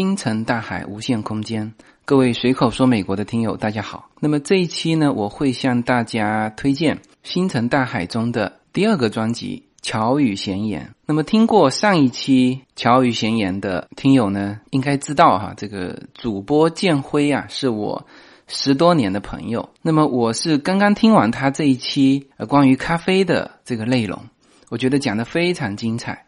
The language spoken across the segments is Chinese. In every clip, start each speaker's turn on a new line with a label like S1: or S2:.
S1: 星辰大海，无限空间。各位随口说美国的听友，大家好。那么这一期呢，我会向大家推荐《星辰大海》中的第二个专辑《乔语闲言》。那么听过上一期《乔语闲言》的听友呢，应该知道哈，这个主播建辉啊，是我十多年的朋友。那么我是刚刚听完他这一期呃关于咖啡的这个内容，我觉得讲的非常精彩。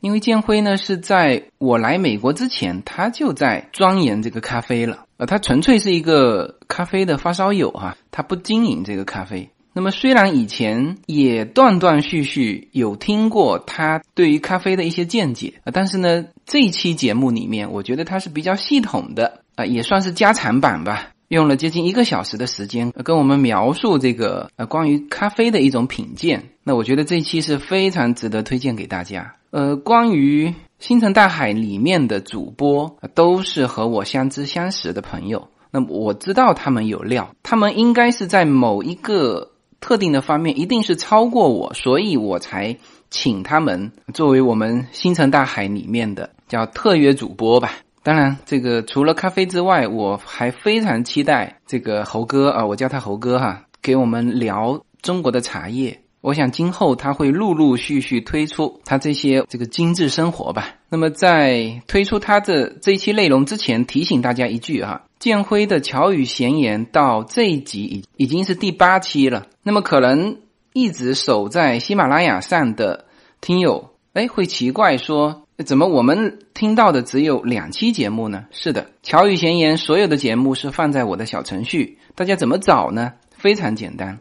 S1: 因为建辉呢是在我来美国之前，他就在钻研这个咖啡了。呃，他纯粹是一个咖啡的发烧友哈，他不经营这个咖啡。那么虽然以前也断断续续有听过他对于咖啡的一些见解啊，但是呢，这一期节目里面，我觉得他是比较系统的啊，也算是加长版吧。用了接近一个小时的时间，跟我们描述这个呃关于咖啡的一种品鉴。那我觉得这期是非常值得推荐给大家。呃，关于星辰大海里面的主播，都是和我相知相识的朋友。那么我知道他们有料，他们应该是在某一个特定的方面一定是超过我，所以我才请他们作为我们星辰大海里面的叫特约主播吧。当然，这个除了咖啡之外，我还非常期待这个猴哥啊，我叫他猴哥哈，给我们聊中国的茶叶。我想今后他会陆陆续续推出他这些这个精致生活吧。那么在推出他的这一期内容之前，提醒大家一句哈，建辉的巧语闲言到这一集已已经是第八期了。那么可能一直守在喜马拉雅上的听友，哎，会奇怪说。怎么我们听到的只有两期节目呢？是的，乔语闲言所有的节目是放在我的小程序，大家怎么找呢？非常简单，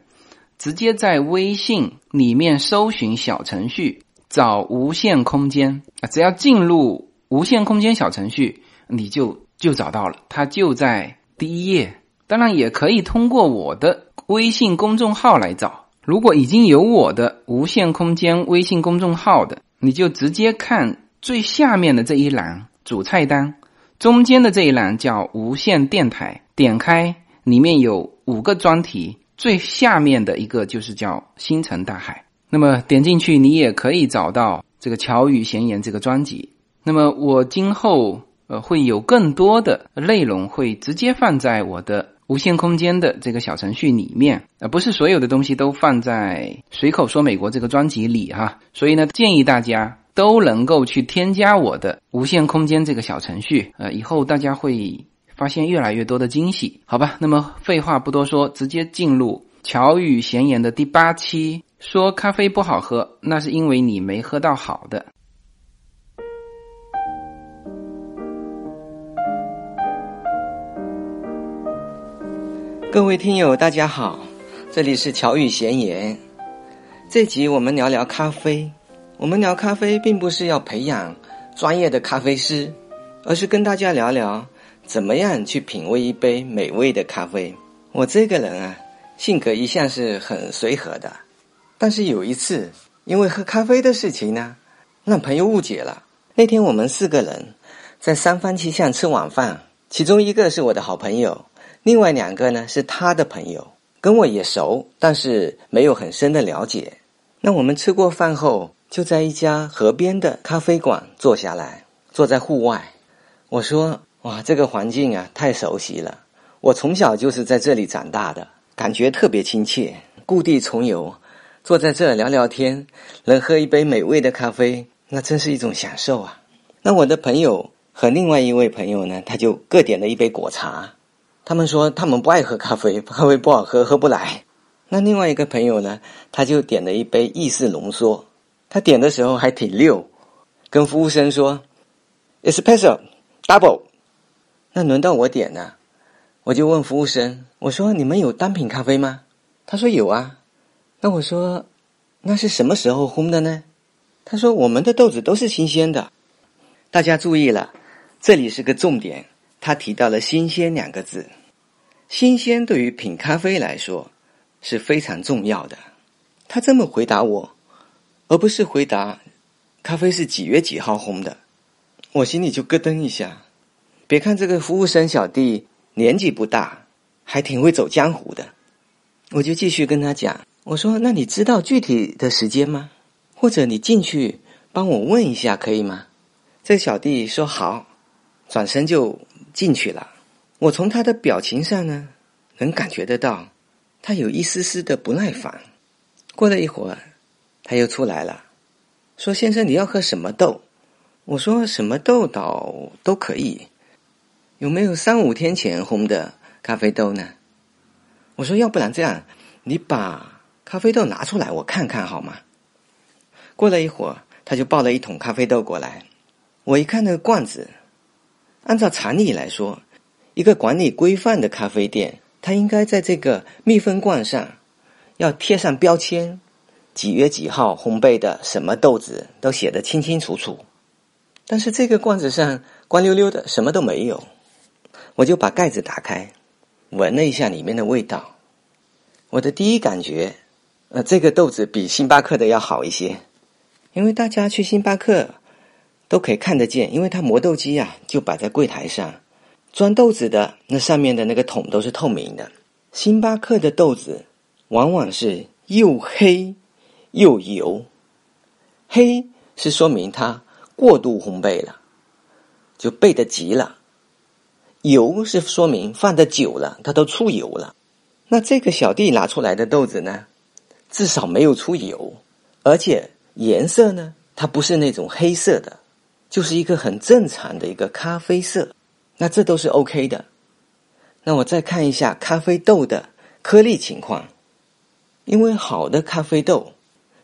S1: 直接在微信里面搜寻小程序，找无限空间啊，只要进入无限空间小程序，你就就找到了，它就在第一页。当然也可以通过我的微信公众号来找，如果已经有我的无限空间微信公众号的，你就直接看。最下面的这一栏主菜单，中间的这一栏叫无线电台，点开里面有五个专题，最下面的一个就是叫星辰大海。那么点进去，你也可以找到这个乔语闲言这个专辑。那么我今后呃会有更多的内容会直接放在我的无限空间的这个小程序里面，呃不是所有的东西都放在随口说美国这个专辑里哈。所以呢，建议大家。都能够去添加我的无限空间这个小程序，呃，以后大家会发现越来越多的惊喜，好吧？那么废话不多说，直接进入乔语闲言的第八期。说咖啡不好喝，那是因为你没喝到好的。
S2: 各位听友，大家好，这里是乔语闲言，这集我们聊聊咖啡。我们聊咖啡，并不是要培养专业的咖啡师，而是跟大家聊聊怎么样去品味一杯美味的咖啡。我这个人啊，性格一向是很随和的，但是有一次，因为喝咖啡的事情呢，让朋友误解了。那天我们四个人在三坊七巷吃晚饭，其中一个是我的好朋友，另外两个呢是他的朋友，跟我也熟，但是没有很深的了解。那我们吃过饭后。就在一家河边的咖啡馆坐下来，坐在户外。我说：“哇，这个环境啊，太熟悉了！我从小就是在这里长大的，感觉特别亲切，故地重游。坐在这聊聊天，能喝一杯美味的咖啡，那真是一种享受啊！”那我的朋友和另外一位朋友呢，他就各点了一杯果茶。他们说他们不爱喝咖啡，咖啡不好喝，喝不来。那另外一个朋友呢，他就点了一杯意式浓缩。他点的时候还挺溜，跟服务生说：“espresso double。”那轮到我点了，我就问服务生：“我说你们有单品咖啡吗？”他说：“有啊。”那我说：“那是什么时候烘的呢？”他说：“我们的豆子都是新鲜的。”大家注意了，这里是个重点，他提到了“新鲜”两个字。新鲜对于品咖啡来说是非常重要的。他这么回答我。而不是回答咖啡是几月几号烘的，我心里就咯噔一下。别看这个服务生小弟年纪不大，还挺会走江湖的。我就继续跟他讲，我说：“那你知道具体的时间吗？或者你进去帮我问一下可以吗？”这小弟说：“好。”转身就进去了。我从他的表情上呢，能感觉得到，他有一丝丝的不耐烦。过了一会儿，他又出来了，说：“先生，你要喝什么豆？”我说：“什么豆倒都可以。有没有三五天前烘的咖啡豆呢？”我说：“要不然这样，你把咖啡豆拿出来，我看看好吗？”过了一会儿，他就抱了一桶咖啡豆过来。我一看那个罐子，按照常理来说，一个管理规范的咖啡店，它应该在这个密封罐上要贴上标签，几月几号烘焙的什么豆子都写得清清楚楚。但是这个罐子上光溜溜的，什么都没有。我就把盖子打开，闻了一下里面的味道。我的第一感觉，呃，这个豆子比星巴克的要好一些。因为大家去星巴克都可以看得见，因为它磨豆机啊就摆在柜台上，装豆子的那上面的那个桶都是透明的。星巴克的豆子往往是又黑又油，黑是说明它过度烘焙了，就焙的急了；油是说明放的久了，它都出油了。那这个小弟拿出来的豆子呢，至少没有出油，而且。颜色呢？它不是那种黑色的，就是一个很正常的一个咖啡色。那这都是 OK 的。那我再看一下咖啡豆的颗粒情况，因为好的咖啡豆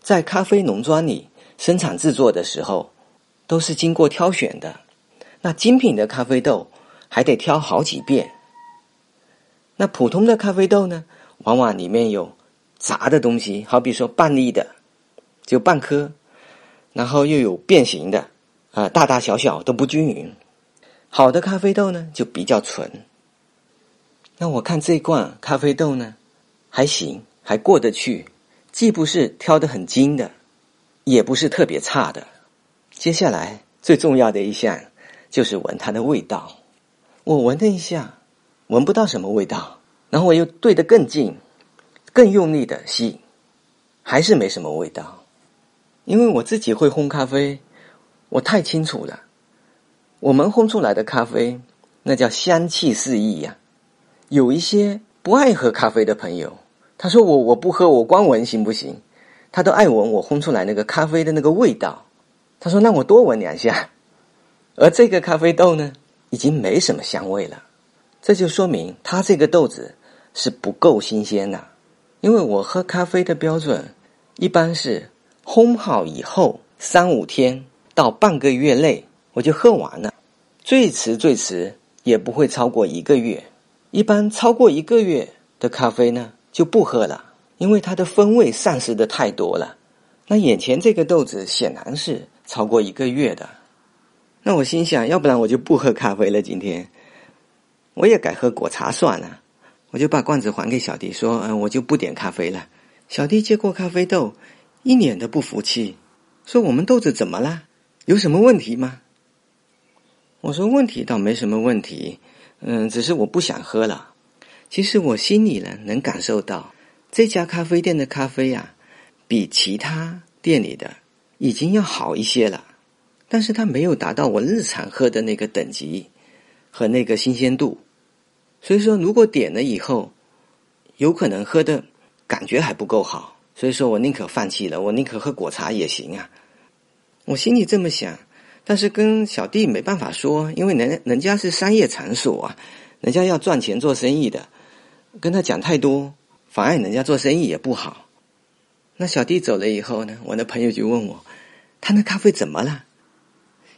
S2: 在咖啡农庄里生产制作的时候都是经过挑选的。那精品的咖啡豆还得挑好几遍。那普通的咖啡豆呢，往往里面有杂的东西，好比说半粒的。就半颗，然后又有变形的，啊，大大小小都不均匀。好的咖啡豆呢，就比较纯。那我看这罐咖啡豆呢，还行，还过得去，既不是挑的很精的，也不是特别差的。接下来最重要的一项就是闻它的味道。我闻了一下，闻不到什么味道，然后我又对得更近，更用力的吸，还是没什么味道。因为我自己会烘咖啡，我太清楚了。我们烘出来的咖啡，那叫香气四溢呀。有一些不爱喝咖啡的朋友，他说我我不喝，我光闻行不行？他都爱闻我烘出来那个咖啡的那个味道。他说让我多闻两下。而这个咖啡豆呢，已经没什么香味了。这就说明它这个豆子是不够新鲜的。因为我喝咖啡的标准一般是。烘好以后，三五天到半个月内，我就喝完了。最迟最迟也不会超过一个月。一般超过一个月的咖啡呢，就不喝了，因为它的风味丧失的太多了。那眼前这个豆子显然是超过一个月的。那我心想，要不然我就不喝咖啡了。今天我也改喝果茶算了。我就把罐子还给小弟，说：“嗯，我就不点咖啡了。”小弟接过咖啡豆。一脸的不服气，说：“我们豆子怎么了？有什么问题吗？”我说：“问题倒没什么问题，嗯，只是我不想喝了。其实我心里呢，能感受到这家咖啡店的咖啡呀，比其他店里的已经要好一些了，但是它没有达到我日常喝的那个等级和那个新鲜度。所以说，如果点了以后，有可能喝的感觉还不够好。”所以说我宁可放弃了，我宁可喝果茶也行啊。我心里这么想，但是跟小弟没办法说，因为人人家是商业场所啊，人家要赚钱做生意的，跟他讲太多，妨碍人家做生意也不好。那小弟走了以后呢，我的朋友就问我，他那咖啡怎么了？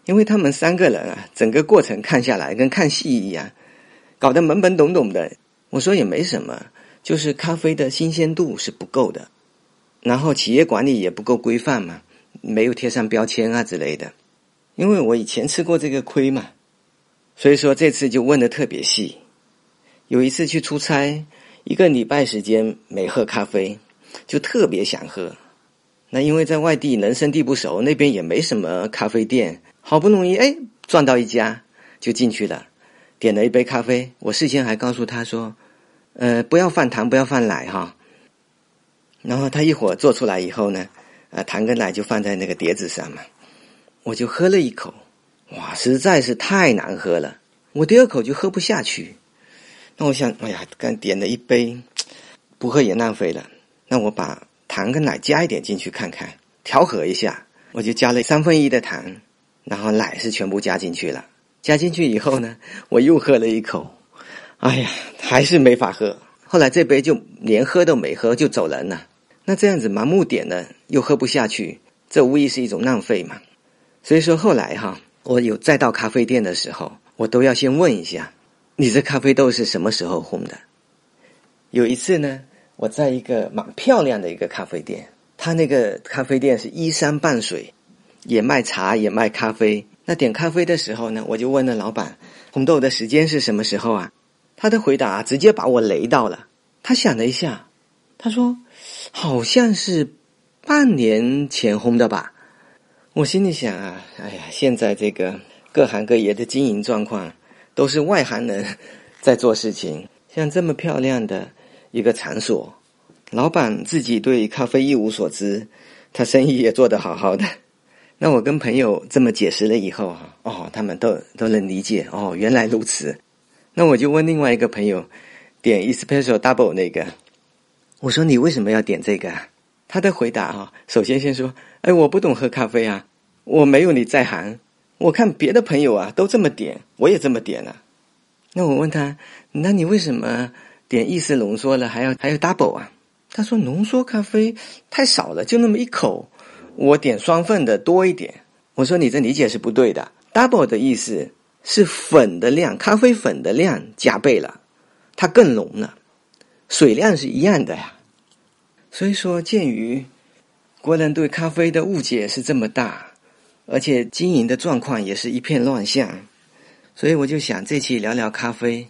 S2: 因为他们三个人啊，整个过程看下来跟看戏一样，搞得懵懵懂懂的。我说也没什么，就是咖啡的新鲜度是不够的。然后企业管理也不够规范嘛，没有贴上标签啊之类的。因为我以前吃过这个亏嘛，所以说这次就问的特别细。有一次去出差，一个礼拜时间没喝咖啡，就特别想喝。那因为在外地人生地不熟，那边也没什么咖啡店，好不容易哎撞到一家，就进去了，点了一杯咖啡。我事先还告诉他说，呃，不要放糖，不要放奶哈。然后他一会儿做出来以后呢，啊，糖跟奶就放在那个碟子上嘛，我就喝了一口，哇，实在是太难喝了，我第二口就喝不下去。那我想，哎呀，刚点了一杯，不喝也浪费了。那我把糖跟奶加一点进去看看，调和一下，我就加了三分一的糖，然后奶是全部加进去了。加进去以后呢，我又喝了一口，哎呀，还是没法喝。后来这杯就连喝都没喝就走人了。那这样子盲目点呢又喝不下去，这无疑是一种浪费嘛。所以说后来哈。我有再到咖啡店的时候，我都要先问一下，你这咖啡豆是什么时候烘的？有一次呢，我在一个蛮漂亮的一个咖啡店，它那个咖啡店是依山傍水，也卖茶也卖咖啡。那点咖啡的时候呢，我就问了老板，红豆的时间是什么时候啊？他的回答直接把我雷到了。他想了一下，他说，好像是半年前烘的吧。我心里想啊，哎呀，现在这个各行各业的经营状况，都是外行人在做事情。像这么漂亮的一个场所，老板自己对咖啡一无所知，他生意也做得好好的。那我跟朋友这么解释了以后，哈，哦，他们都都能理解，哦，原来如此。那我就问另外一个朋友，点 espresso double 那个，我说你为什么要点这个？他的回答哈，首先先说。哎，我不懂喝咖啡啊，我没有你在行。我看别的朋友啊都这么点，我也这么点了。那我问他，那你为什么点意式浓缩了还要还要 double 啊？他说浓缩咖啡太少了，就那么一口，我点双份的多一点。我说你这理解是不对的，double 的意思是粉的量，咖啡粉的量加倍了，它更浓了，水量是一样的呀。所以说，鉴于。国人对咖啡的误解是这么大，而且经营的状况也是一片乱象，所以我就想这期聊聊咖啡，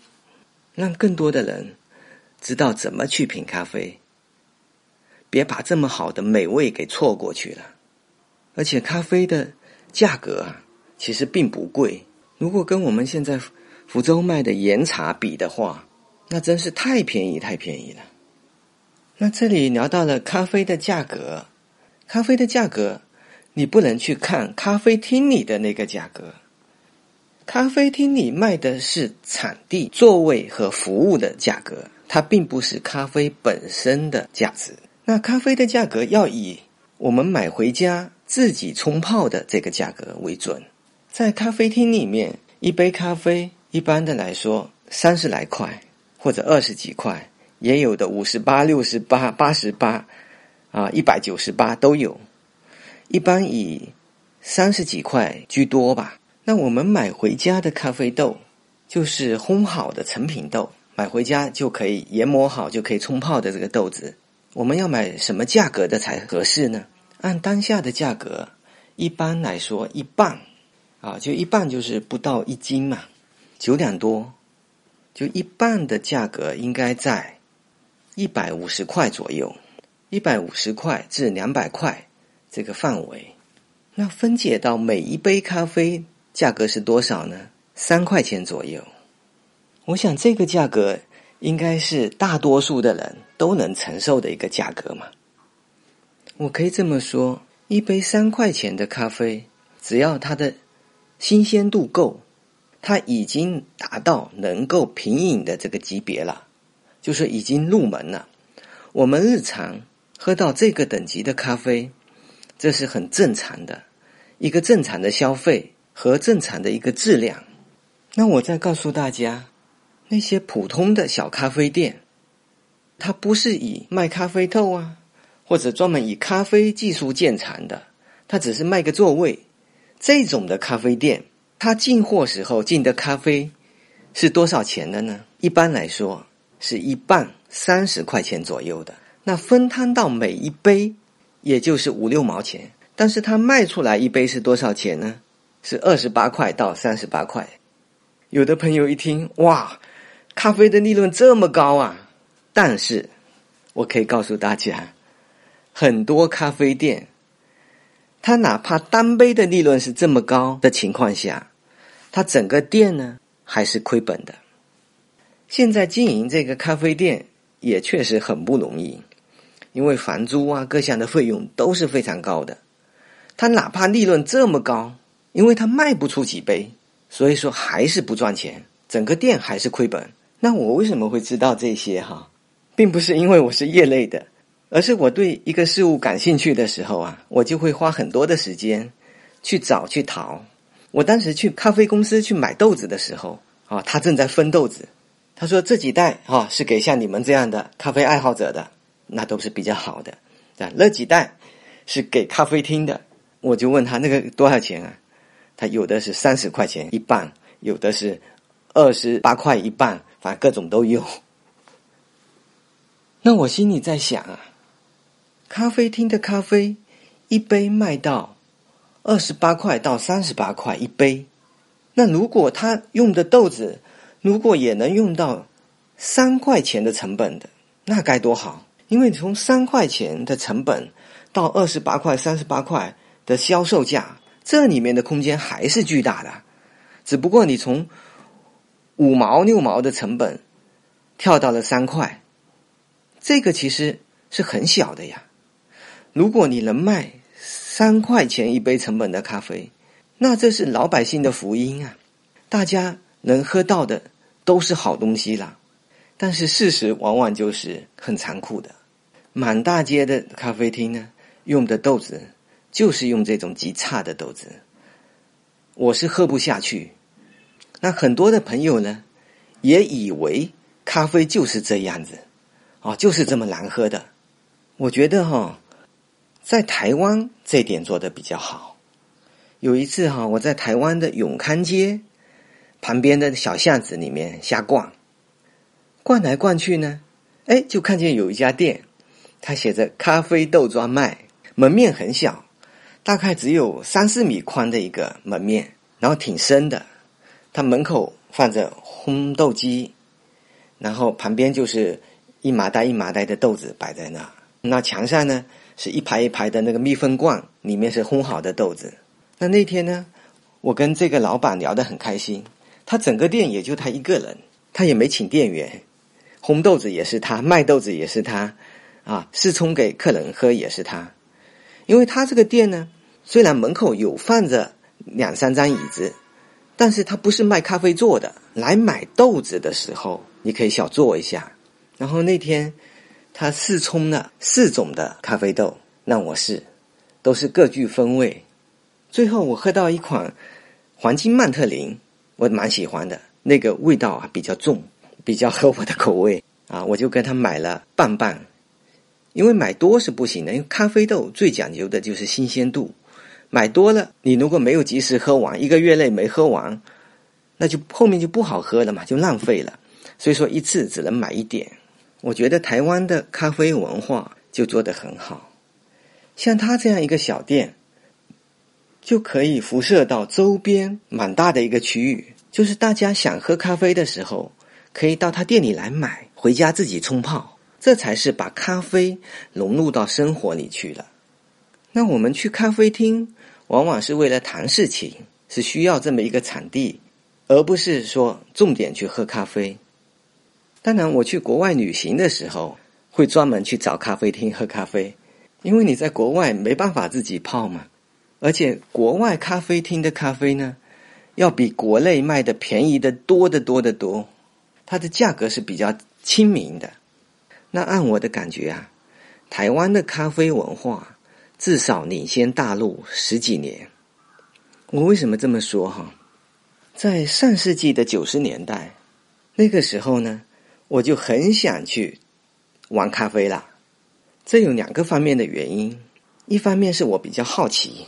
S2: 让更多的人知道怎么去品咖啡，别把这么好的美味给错过去了。而且咖啡的价格啊，其实并不贵，如果跟我们现在福州卖的岩茶比的话，那真是太便宜太便宜了。那这里聊到了咖啡的价格。咖啡的价格，你不能去看咖啡厅里的那个价格。咖啡厅里卖的是产地、座位和服务的价格，它并不是咖啡本身的价值。那咖啡的价格要以我们买回家自己冲泡的这个价格为准。在咖啡厅里面，一杯咖啡一般的来说三十来块，或者二十几块，也有的五十八、六十八、八十八。啊，一百九十八都有，一般以三十几块居多吧。那我们买回家的咖啡豆，就是烘好的成品豆，买回家就可以研磨好就可以冲泡的这个豆子。我们要买什么价格的才合适呢？按当下的价格，一般来说一磅，啊，就一磅就是不到一斤嘛，九两多，就一磅的价格应该在一百五十块左右。一百五十块至两百块这个范围，那分解到每一杯咖啡价格是多少呢？三块钱左右。我想这个价格应该是大多数的人都能承受的一个价格嘛。我可以这么说，一杯三块钱的咖啡，只要它的新鲜度够，它已经达到能够品饮的这个级别了，就是已经入门了。我们日常。喝到这个等级的咖啡，这是很正常的，一个正常的消费和正常的一个质量。那我再告诉大家，那些普通的小咖啡店，它不是以卖咖啡豆啊，或者专门以咖啡技术见长的，他只是卖个座位。这种的咖啡店，他进货时候进的咖啡是多少钱的呢？一般来说，是一半三十块钱左右的。那分摊到每一杯，也就是五六毛钱，但是它卖出来一杯是多少钱呢？是二十八块到三十八块。有的朋友一听，哇，咖啡的利润这么高啊！但是，我可以告诉大家，很多咖啡店，它哪怕单杯的利润是这么高的情况下，它整个店呢还是亏本的。现在经营这个咖啡店也确实很不容易。因为房租啊，各项的费用都是非常高的，他哪怕利润这么高，因为他卖不出几杯，所以说还是不赚钱，整个店还是亏本。那我为什么会知道这些哈？并不是因为我是业内的，而是我对一个事物感兴趣的时候啊，我就会花很多的时间去找去淘。我当时去咖啡公司去买豆子的时候啊，他正在分豆子，他说这几袋啊是给像你们这样的咖啡爱好者的，那都是比较好的啊，那几袋是给咖啡厅的。我就问他那个多少钱啊？他有的是三十块钱一半，有的是二十八块一半，反正各种都有。那我心里在想啊，咖啡厅的咖啡一杯卖到二十八块到三十八块一杯，那如果他用的豆子如果也能用到三块钱的成本的，那该多好！因为从三块钱的成本到二十八块、三十八块的销售价，这里面的空间还是巨大的。只不过你从五毛六毛的成本跳到了三块。这个其实是很小的呀。如果你能卖三块钱一杯成本的咖啡，那这是老百姓的福音啊！大家能喝到的都是好东西啦。但是事实往往就是很残酷的，满大街的咖啡厅呢，用的豆子就是用这种极差的豆子，我是喝不下去。那很多的朋友呢，也以为咖啡就是这样子。哦，就是这么难喝的。我觉得哈，在台湾这点做的比较好。有一次哈，我在台湾的永康街旁边的小巷子里面瞎逛，逛来逛去呢，哎，就看见有一家店，它写着“咖啡豆专卖”，门面很小，大概只有三四米宽的一个门面，然后挺深的。它门口放着烘豆机，然后旁边就是。一麻袋一麻袋的豆子摆在那，那墙上呢是一排一排的那个密封罐，里面是烘好的豆子。那那天呢，我跟这个老板聊得很开心，他整个店也就他一个人，他也没请店员，烘豆子也是他，卖豆子也是他，啊，试冲给客人喝也是他。因为他这个店呢，虽然门口有放着两三张椅子，但是他不是卖咖啡座的，来买豆子的时候，你可以小坐一下。然后那天，他试冲了四种的咖啡豆让我试，都是各具风味。最后我喝到一款黄金曼特林，我蛮喜欢的，那个味道啊比较重，比较合我的口味啊，我就跟他买了半半。因为买多是不行的，因为咖啡豆最讲究的就是新鲜度，买多了你如果没有及时喝完，一个月内没喝完，那就后面就不好喝了嘛，就浪费了。所以说一次只能买一点。我觉得台湾的咖啡文化就做得很好，像他这样一个小店，就可以辐射到周边蛮大的一个区域。就是大家想喝咖啡的时候，可以到他店里来买，回家自己冲泡，这才是把咖啡融入到生活里去了。那我们去咖啡厅，往往是为了谈事情，是需要这么一个场地，而不是说重点去喝咖啡。当然，我去国外旅行的时候，会专门去找咖啡厅喝咖啡，因为你在国外没办法自己泡嘛。而且，国外咖啡厅的咖啡呢，要比国内卖的便宜的多得多得多，它的价格是比较亲民的。那按我的感觉啊，台湾的咖啡文化至少领先大陆十几年。我为什么这么说哈？在上世纪的九十年代，那个时候呢。我就很想去玩咖啡了，这有两个方面的原因。一方面是我比较好奇，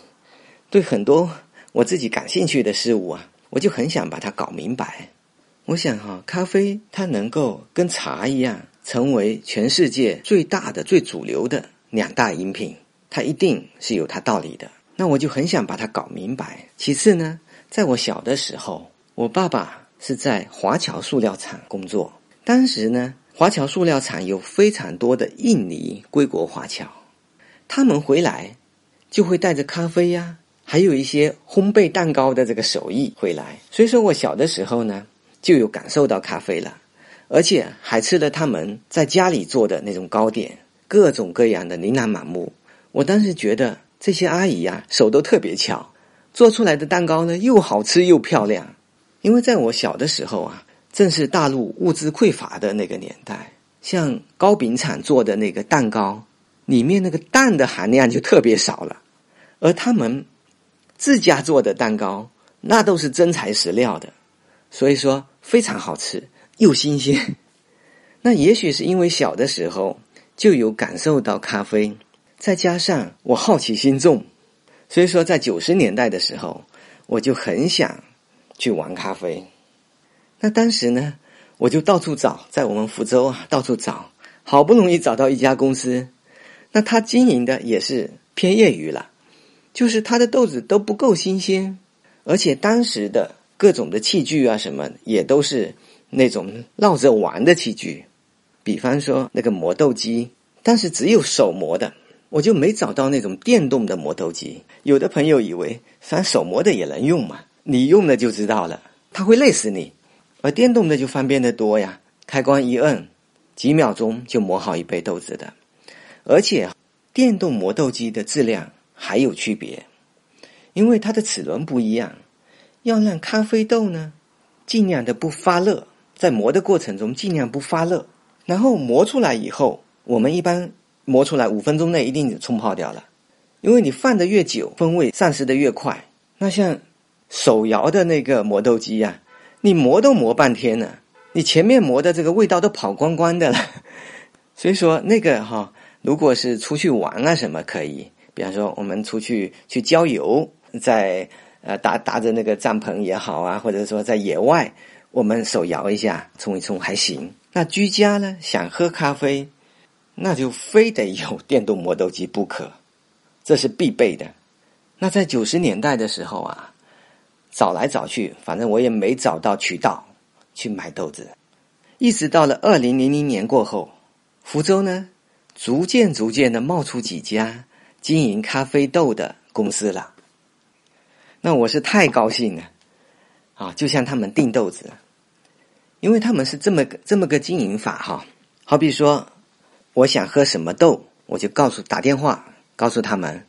S2: 对很多我自己感兴趣的事物啊，我就很想把它搞明白。我想哈，咖啡它能够跟茶一样，成为全世界最大的、最主流的两大饮品，它一定是有它道理的。那我就很想把它搞明白。其次呢，在我小的时候，我爸爸是在华侨塑料厂工作。当时呢，华侨塑料厂有非常多的印尼归国华侨，他们回来就会带着咖啡呀，还有一些烘焙蛋糕的这个手艺回来。所以说我小的时候呢，就有感受到咖啡了，而且还吃了他们在家里做的那种糕点，各种各样的琳琅满目。我当时觉得这些阿姨呀，手都特别巧，做出来的蛋糕呢又好吃又漂亮。因为在我小的时候啊，正是大陆物资匮乏的那个年代，像糕饼厂做的那个蛋糕，里面那个蛋的含量就特别少了，而他们自家做的蛋糕，那都是真材实料的，所以说非常好吃又新鲜。那也许是因为小的时候就有感受到咖啡，再加上我好奇心重，所以说在九十年代的时候，我就很想。去玩咖啡，那当时呢，我就到处找，在我们福州啊，到处找，好不容易找到一家公司，那他经营的也是偏业余了，就是他的豆子都不够新鲜，而且当时的各种的器具啊什么也都是那种闹着玩的器具，比方说那个磨豆机，但是只有手磨的，我就没找到那种电动的磨豆机。有的朋友以为，反正手磨的也能用嘛。你用了就知道了，它会累死你，而电动的就方便的多呀。开关一摁，几秒钟就磨好一杯豆子的。而且，电动磨豆机的质量还有区别，因为它的齿轮不一样，要让咖啡豆呢尽量的不发热，在磨的过程中尽量不发热。然后磨出来以后，我们一般磨出来五分钟内一定冲泡掉了，因为你放的越久，风味丧失的越快。那像。手摇的那个磨豆机呀，你磨都磨半天了，你前面磨的这个味道都跑光光的了。所以说那个哈，如果是出去玩啊什么可以，比方说我们出去去郊游，在呃搭搭着那个帐篷也好啊，或者说在野外，我们手摇一下冲一冲还行。那居家呢，想喝咖啡，那就非得有电动磨豆机不可，这是必备的。那在九十年代的时候啊。找来找去，反正我也没找到渠道去买豆子。一直到了二零零零年过后，福州呢，逐渐逐渐的冒出几家经营咖啡豆的公司了。那我是太高兴了，啊，就向他们订豆子，因为他们是这么个这么个经营法哈。好比说，我想喝什么豆，我就告诉打电话告诉他们。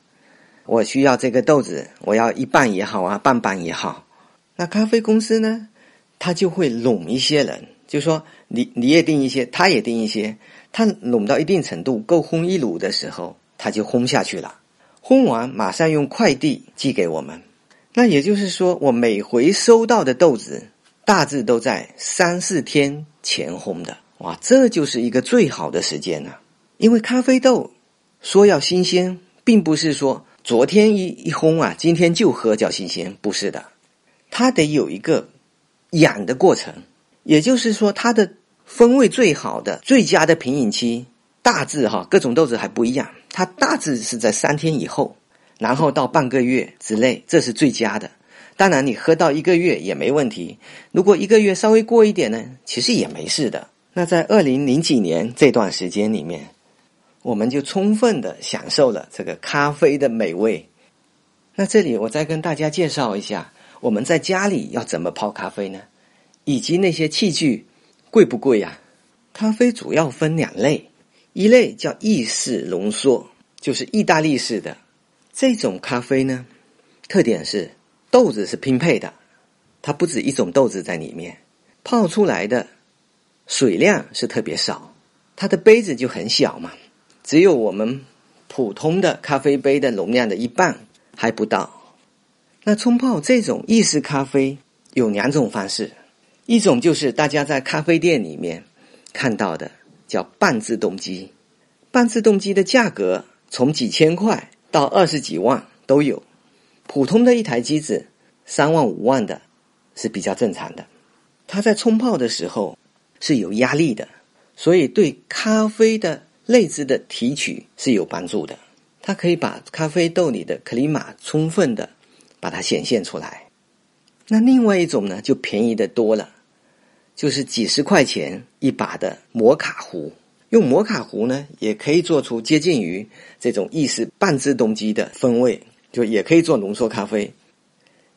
S2: 我需要这个豆子，我要一半也好啊，半半也好。那咖啡公司呢，他就会拢一些人，就说你你也订一些，他也订一些。他拢到一定程度，够烘一炉的时候，他就烘下去了。烘完马上用快递寄给我们。那也就是说，我每回收到的豆子，大致都在三四天前烘的。哇，这就是一个最好的时间了。因为咖啡豆说要新鲜，并不是说。昨天一一烘啊，今天就喝叫新鲜，不是的，它得有一个养的过程。也就是说，它的风味最好的、最佳的品饮期，大致哈，各种豆子还不一样，它大致是在三天以后，然后到半个月之内，这是最佳的。当然，你喝到一个月也没问题。如果一个月稍微过一点呢，其实也没事的。那在二零零几年这段时间里面。我们就充分的享受了这个咖啡的美味。那这里我再跟大家介绍一下，我们在家里要怎么泡咖啡呢？以及那些器具贵不贵呀？咖啡主要分两类，一类叫意式浓缩，就是意大利式的这种咖啡呢，特点是豆子是拼配的，它不止一种豆子在里面，泡出来的水量是特别少，它的杯子就很小嘛。只有我们普通的咖啡杯的容量的一半还不到。那冲泡这种意式咖啡有两种方式，一种就是大家在咖啡店里面看到的叫半自动机，半自动机的价格从几千块到二十几万都有，普通的一台机子三万五万的是比较正常的。它在冲泡的时候是有压力的，所以对咖啡的。内汁的提取是有帮助的，它可以把咖啡豆里的克里马充分的把它显现出来。那另外一种呢，就便宜的多了，就是几十块钱一把的摩卡壶。用摩卡壶呢，也可以做出接近于这种意式半自动机的风味，就也可以做浓缩咖啡。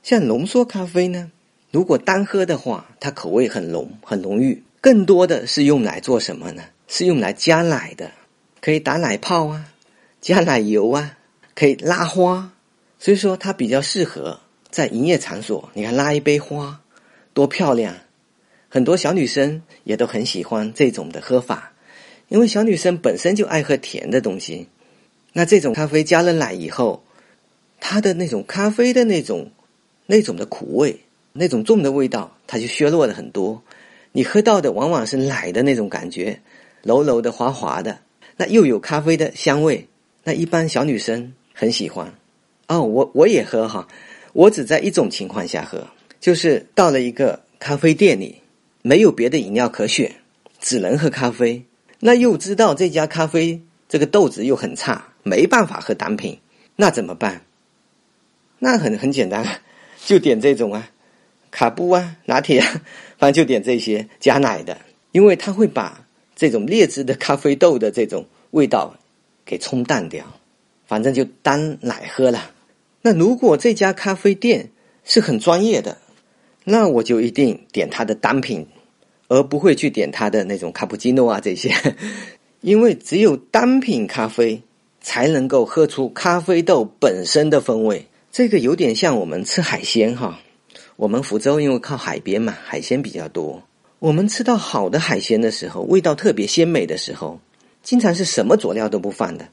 S2: 像浓缩咖啡呢，如果单喝的话，它口味很浓很浓郁，更多的是用来做什么呢？是用来加奶的。可以打奶泡啊，加奶油啊，可以拉花，所以说它比较适合在营业场所，你看拉一杯花，多漂亮！很多小女生也都很喜欢这种的喝法，因为小女生本身就爱喝甜的东西。那这种咖啡加了奶以后，它的那种咖啡的那种那种的苦味，那种重的味道，它就削弱了很多。你喝到的往往是奶的那种感觉，柔柔的、滑滑的，那又有咖啡的香味。那一般小女生很喜欢。哦，我我也喝哈，我只在一种情况下喝，就是到了一个咖啡店里。没有别的饮料可选，只能喝咖啡。那又知道这家咖啡这个豆子又很差，没办法喝单品，那怎么办？那很很简单，就点这种啊，卡布啊，拿铁啊，反正就点这些加奶的，因为它会把这种劣质的咖啡豆的这种味道给冲淡掉，反正就当奶喝了。那如果这家咖啡店是很专业的。那我就一定点它的单品，而不会去点它的那种卡布奇诺啊这些，因为只有单品咖啡才能够喝出咖啡豆本身的风味。这个有点像我们吃海鲜哈，我们福州因为靠海边嘛，海鲜比较多。我们吃到好的海鲜的时候，味道特别鲜美的时候，经常是什么佐料都不放的。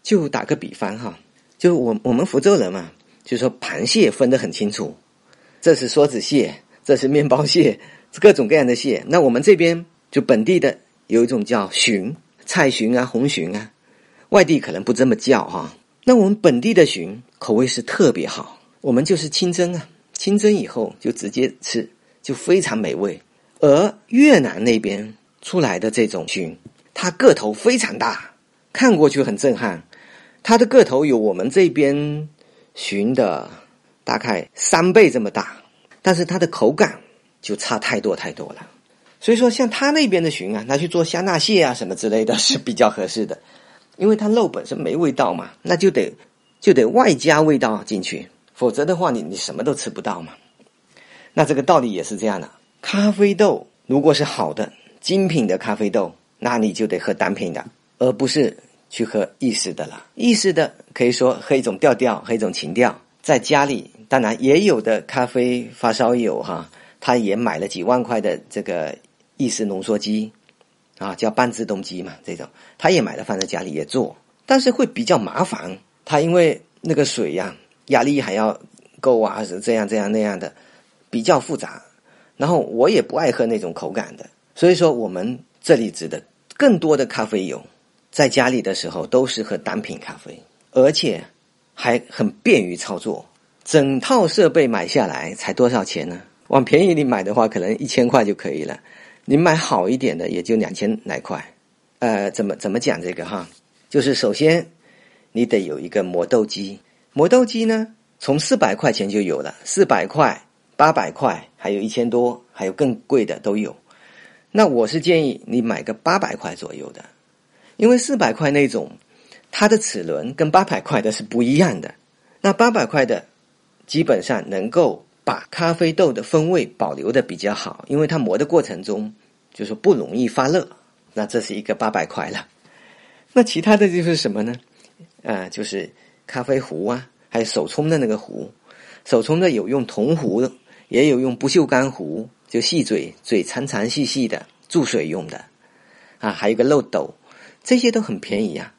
S2: 就打个比方哈，就我我们福州人嘛，就说螃蟹分得很清楚。这是梭子蟹，这是面包蟹，各种各样的蟹。那我们这边就本地的有一种叫鲟，菜鲟啊，红鲟啊，外地可能不这么叫哈。那我们本地的鲟口味是特别好，我们就是清蒸啊，清蒸以后就直接吃，就非常美味。而越南那边出来的这种鲟，它个头非常大，看过去很震撼，它的个头有我们这边鲟的。大概三倍这么大，但是它的口感就差太多太多了。所以说，像他那边的鲟啊，拿去做香辣蟹啊什么之类的是比较合适的，因为它肉本身没味道嘛，那就得就得外加味道进去，否则的话，你你什么都吃不到嘛。那这个道理也是这样的。咖啡豆如果是好的精品的咖啡豆，那你就得喝单品的，而不是去喝意式的了。意式的可以说喝一种调调，喝一种情调，在家里。当然，也有的咖啡发烧友哈，他也买了几万块的这个意式浓缩机，啊，叫半自动机嘛，这种他也买了放在家里也做，但是会比较麻烦。他因为那个水呀，压力还要够啊，是这样这样那样的，比较复杂。然后我也不爱喝那种口感的，所以说我们这里指的更多的咖啡友，在家里的时候都是喝单品咖啡，而且还很便于操作。整套设备买下来才多少钱呢？往便宜里买的话，可能一千块就可以了。你买好一点的，也就两千来块。呃，怎么怎么讲这个哈？就是首先你得有一个磨豆机，磨豆机呢，从四百块钱就有了，四百块、八百块，还有一千多，还有更贵的都有。那我是建议你买个八百块左右的，因为四百块那种，它的齿轮跟八百块的是不一样的。那八百块的。基本上能够把咖啡豆的风味保留的比较好，因为它磨的过程中就是不容易发热。那这是一个八百块了。那其他的就是什么呢？啊，就是咖啡壶啊，还有手冲的那个壶。手冲的有用铜壶的，也有用不锈钢壶，就细嘴嘴长长细细的注水用的。啊，还有个漏斗，这些都很便宜啊。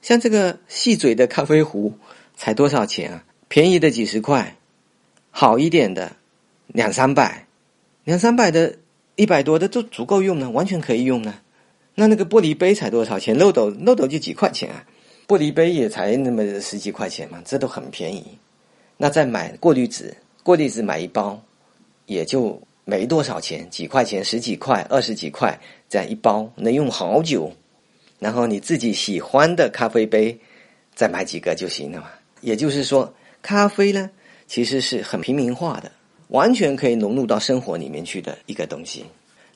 S2: 像这个细嘴的咖啡壶才多少钱啊？便宜的几十块，好一点的两三百，两三百的一百多的都足够用了，完全可以用了。那那个玻璃杯才多少钱？漏斗漏斗就几块钱啊，玻璃杯也才那么十几块钱嘛，这都很便宜。那再买过滤纸，过滤纸买一包也就没多少钱，几块钱、十几块、二十几块这样一包，能用好久。然后你自己喜欢的咖啡杯再买几个就行了嘛。也就是说。咖啡呢，其实是很平民化的，完全可以融入到生活里面去的一个东西。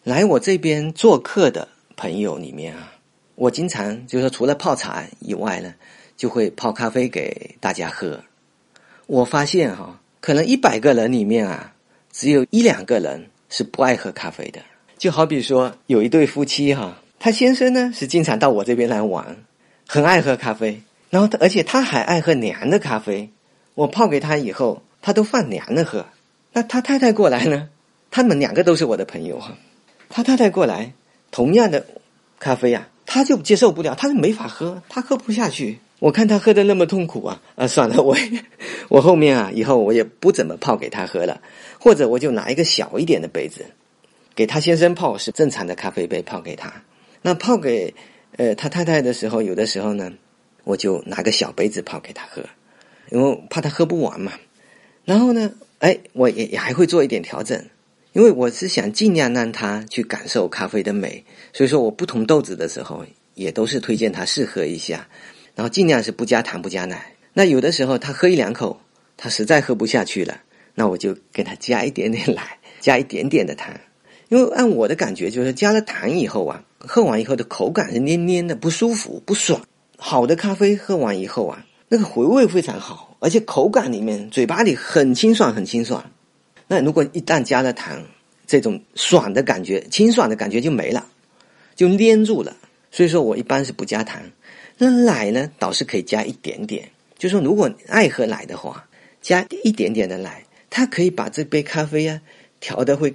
S2: 来我这边做客的朋友里面啊，我经常就是，除了泡茶以外呢，就会泡咖啡给大家喝。我发现哈，可能一百个人里面啊，只有一两个人是不爱喝咖啡的。就好比说，有一对夫妻哈，他先生呢是经常到我这边来玩，很爱喝咖啡，然后而且他还爱喝凉的咖啡。我泡给他以后，他都放凉了喝。那他太太过来呢，他们两个都是我的朋友哈。他太太过来，同样的咖啡呀，他就接受不了，他就没法喝，他喝不下去。我看他喝的那么痛苦啊，啊，算了，我我后面啊，以后我也不怎么泡给他喝了，或者我就拿一个小一点的杯子，给他先生泡是正常的咖啡杯泡给他。那泡给呃他太太的时候，有的时候呢，我就拿个小杯子泡给他喝，因为怕他喝不完嘛。然后呢，哎，我也也还会做一点调整，因为我是想尽量让他去感受咖啡的美，所以说我不同豆子的时候，也都是推荐他试喝一下。然后尽量是不加糖不加奶。那有的时候他喝一两口，他实在喝不下去了，那我就给他加一点点奶，加一点点的糖。因为按我的感觉，就是加了糖以后啊，喝完以后的口感是黏黏的，不舒服不爽。好的咖啡喝完以后啊，那个回味非常好，而且口感里面嘴巴里很清爽很清爽。那如果一旦加了糖，这种爽的感觉、清爽的感觉就没了，就黏住了。所以说我一般是不加糖。那奶呢，倒是可以加一点点。就说如果爱喝奶的话，加一点点的奶，它可以把这杯咖啡啊调的会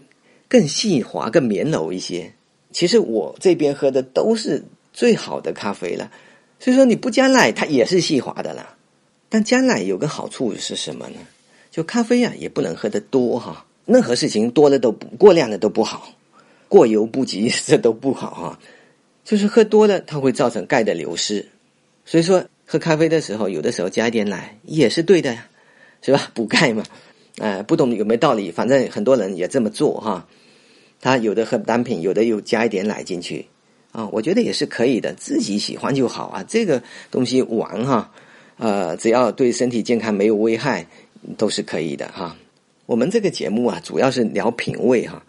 S2: 更细滑、更绵柔一些。其实我这边喝的都是最好的咖啡了，所以说你不加奶，它也是细滑的啦。但加奶有个好处是什么呢？就咖啡啊，也不能喝得多哈。任何事情多了都不过量的都不好，过犹不及，这都不好哈。就是喝多了，它会造成钙的流失。所以说，喝咖啡的时候，有的时候加一点奶也是对的呀，是吧？补钙嘛，哎，不懂有没有道理？反正很多人也这么做哈。他有的喝单品，有的又加一点奶进去啊，我觉得也是可以的，自己喜欢就好啊。这个东西玩哈，呃，只要对身体健康没有危害，都是可以的哈。我们这个节目啊，主要是聊品味哈，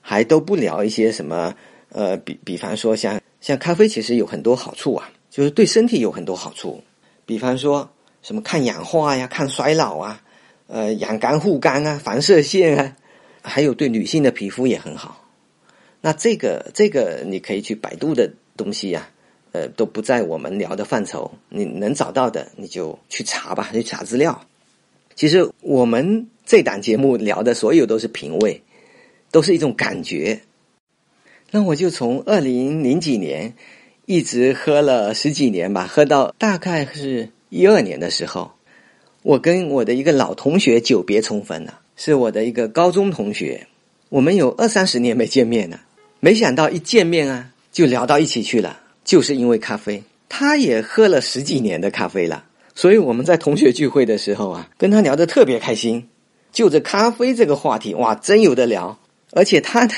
S2: 还都不聊一些什么呃，比比方说像像咖啡，其实有很多好处啊。就是对身体有很多好处，比方说什么抗氧化呀、抗衰老啊、呃养肝护肝啊、防射线啊，还有对女性的皮肤也很好。那这个这个你可以去百度的东西呀，呃都不在我们聊的范畴，你能找到的你就去查吧，去查资料。其实我们这档节目聊的所有都是品味，都是一种感觉。那我就从二零零几年。一直喝了十几年吧，喝到大概是一二年的时候，我跟我的一个老同学久别重逢了，是我的一个高中同学，我们有二三十年没见面了，没想到一见面啊就聊到一起去了，就是因为咖啡，他也喝了十几年的咖啡了，所以我们在同学聚会的时候啊，跟他聊得特别开心，就着咖啡这个话题，哇，真有的聊，而且他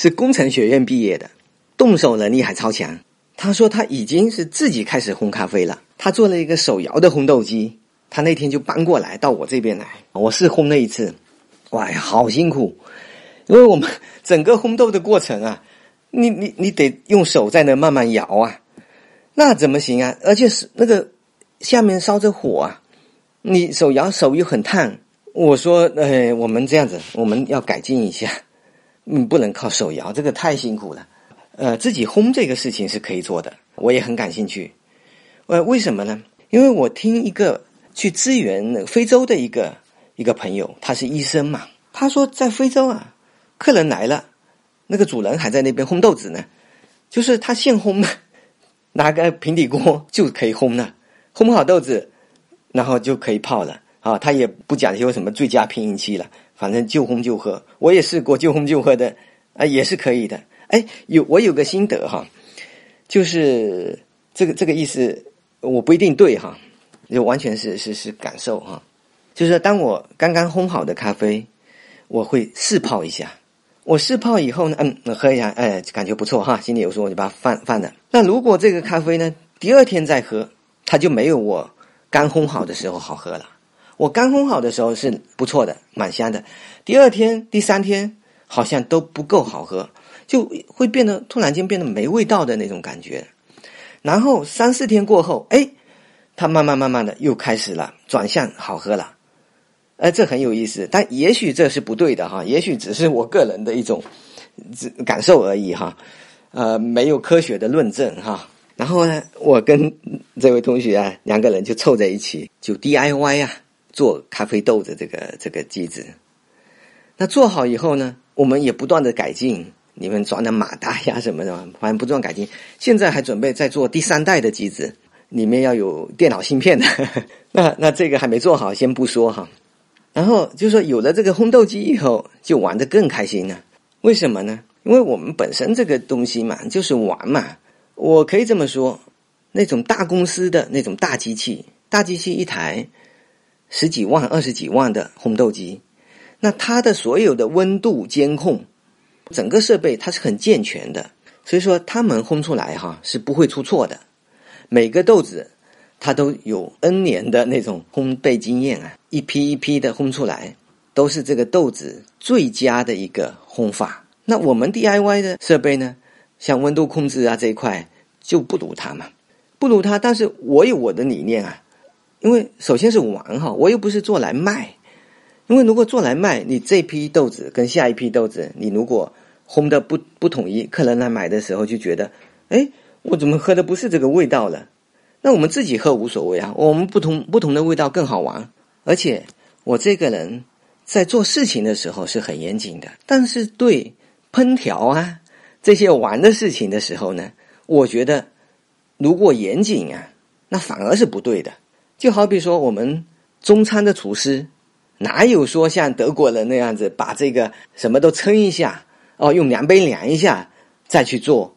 S2: 是工程学院毕业的，动手能力还超强。他说他已经是自己开始烘咖啡了。他做了一个手摇的烘豆机，他那天就搬过来到我这边来。我试烘了一次，哇呀，好辛苦！因为我们整个烘豆的过程啊，你你你得用手在那慢慢摇啊，那怎么行啊？而且是那个下面烧着火啊，你手摇手又很烫。我说，呃，我们这样子，我们要改进一下，嗯，不能靠手摇，这个太辛苦了。呃，自己烘这个事情是可以做的，我也很感兴趣。呃，为什么呢？因为我听一个去支援非洲的一个一个朋友，他是医生嘛，他说在非洲啊，客人来了，那个主人还在那边烘豆子呢，就是他现烘的，拿个平底锅就可以烘了，烘好豆子，然后就可以泡了啊，他也不讲究什么最佳平饮期了，反正就烘就喝。我也试过就烘就喝的啊，也是可以的。哎，有我有个心得哈，就是这个这个意思，我不一定对哈，就完全是是是感受哈。就是当我刚刚烘好的咖啡，我会试泡一下。我试泡以后呢，嗯，喝一下，哎，感觉不错哈，心里有数，我就把它放放了。那如果这个咖啡呢，第二天再喝，它就没有我刚烘好的时候好喝了。我刚烘好的时候是不错的，蛮香的。第二天、第三天好像都不够好喝。就会变得突然间变得没味道的那种感觉，然后三四天过后，哎，它慢慢慢慢的又开始了转向好喝了，哎，这很有意思，但也许这是不对的哈，也许只是我个人的一种感受而已哈，呃，没有科学的论证哈。然后呢，我跟这位同学啊两个人就凑在一起就 DIY 啊，做咖啡豆的这个这个机子。那做好以后呢，我们也不断的改进，你们装的马达呀什么的，反正不断改进。现在还准备再做第三代的机子，里面要有电脑芯片的。那那这个还没做好，先不说哈。然后就说有了这个烘豆机以后，就玩的更开心了。为什么呢？因为我们本身这个东西嘛，就是玩嘛。我可以这么说，那种大公司的那种大机器，大机器一台十几万、二十几万的烘豆机。那它的所有的温度监控，整个设备它是很健全的，所以说他们烘出来哈是不会出错的。每个豆子它都有 N 年的那种烘焙经验啊，一批一批的烘出来，都是这个豆子最佳的一个烘法。那我们 DIY 的设备呢，像温度控制啊这一块就不如它嘛，不如它。但是我有我的理念啊，因为首先是玩哈，我又不是做来卖。因为如果做来卖，你这批豆子跟下一批豆子，你如果烘的不不统一，客人来买的时候就觉得，哎，我怎么喝的不是这个味道了？那我们自己喝无所谓啊，我们不同不同的味道更好玩。而且我这个人在做事情的时候是很严谨的，但是对烹调啊这些玩的事情的时候呢，我觉得如果严谨啊，那反而是不对的。就好比说我们中餐的厨师。哪有说像德国人那样子把这个什么都称一下哦，用量杯量一下再去做，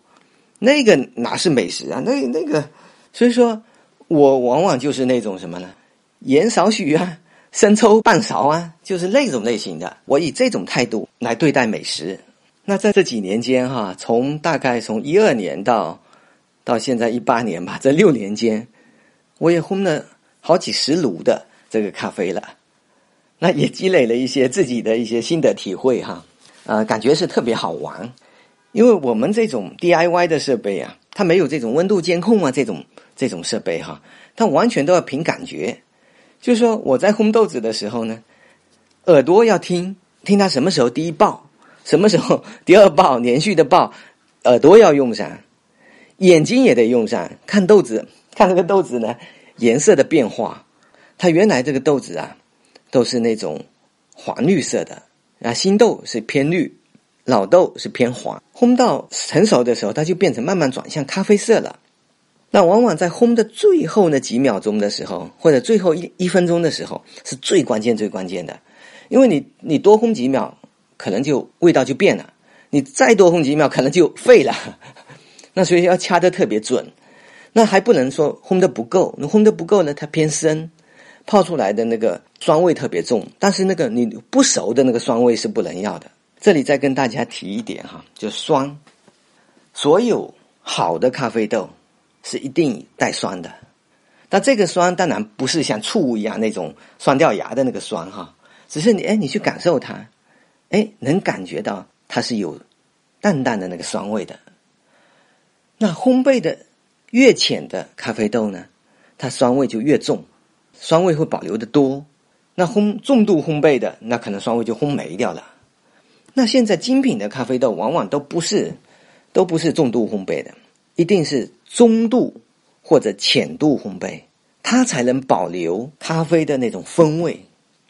S2: 那个哪是美食啊？那那个，所以说，我往往就是那种什么呢？盐少许啊，生抽半勺啊，就是那种类型的。我以这种态度来对待美食。那在这几年间哈，从大概从一二年到到现在一八年吧，这六年间，我也烘了好几十炉的这个咖啡了。那也积累了一些自己的一些心得体会哈，呃，感觉是特别好玩，因为我们这种 DIY 的设备啊，它没有这种温度监控啊，这种这种设备哈，它完全都要凭感觉。就是说我在烘豆子的时候呢，耳朵要听听它什么时候第一爆，什么时候第二爆，连续的爆，耳朵要用上，眼睛也得用上，看豆子，看这个豆子呢颜色的变化，它原来这个豆子啊。都是那种黄绿色的啊，新豆是偏绿，老豆是偏黄。烘到成熟的时候，它就变成慢慢转向咖啡色了。那往往在烘的最后那几秒钟的时候，或者最后一一分钟的时候，是最关键、最关键的。因为你你多烘几秒，可能就味道就变了；你再多烘几秒，可能就废了。那所以要掐的特别准。那还不能说烘的不够，你烘的不够呢，它偏深。泡出来的那个酸味特别重，但是那个你不熟的那个酸味是不能要的。这里再跟大家提一点哈，就酸。所有好的咖啡豆是一定带酸的，但这个酸当然不是像醋一样那种酸掉牙的那个酸哈，只是你哎，你去感受它，哎，能感觉到它是有淡淡的那个酸味的。那烘焙的越浅的咖啡豆呢，它酸味就越重。酸味会保留的多，那烘重度烘焙的，那可能酸味就烘没掉了。那现在精品的咖啡豆往往都不是，都不是重度烘焙的，一定是中度或者浅度烘焙，它才能保留咖啡的那种风味。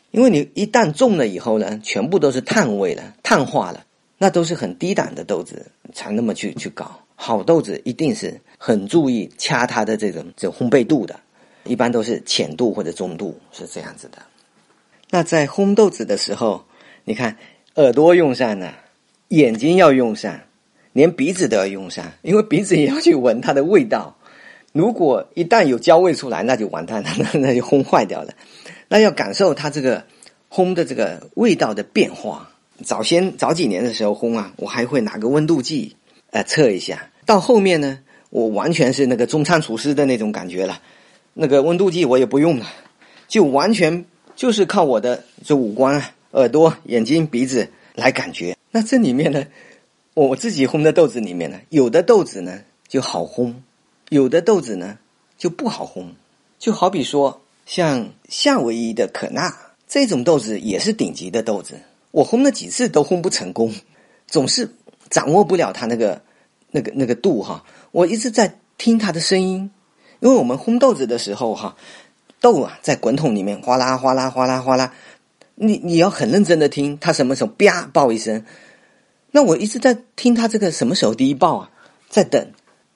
S2: 因为你一旦重了以后呢，全部都是碳味了，碳化了，那都是很低档的豆子才那么去去搞。好豆子一定是很注意掐它的这种这烘焙度的。一般都是浅度或者中度是这样子的。那在烘豆子的时候，你看耳朵用上了，眼睛要用上，连鼻子都要用上，因为鼻子也要去闻它的味道。如果一旦有焦味出来，那就完蛋了，那那就烘坏掉了。那要感受它这个烘的这个味道的变化。早先早几年的时候烘啊，我还会拿个温度计呃测一下。到后面呢，我完全是那个中餐厨师的那种感觉了。那个温度计我也不用了，就完全就是靠我的这五官啊，耳朵、眼睛、鼻子来感觉。那这里面呢，我自己烘的豆子里面呢，有的豆子呢就好烘，有的豆子呢就不好烘。就好比说，像夏威夷的可纳这种豆子也是顶级的豆子，我烘了几次都烘不成功，总是掌握不了它那个那个那个度哈。我一直在听它的声音。因为我们烘豆子的时候哈，豆啊在滚筒里面哗啦哗啦哗啦哗啦，你你要很认真的听，它什么时候啪爆一声？那我一直在听它这个什么时候第一爆啊，在等，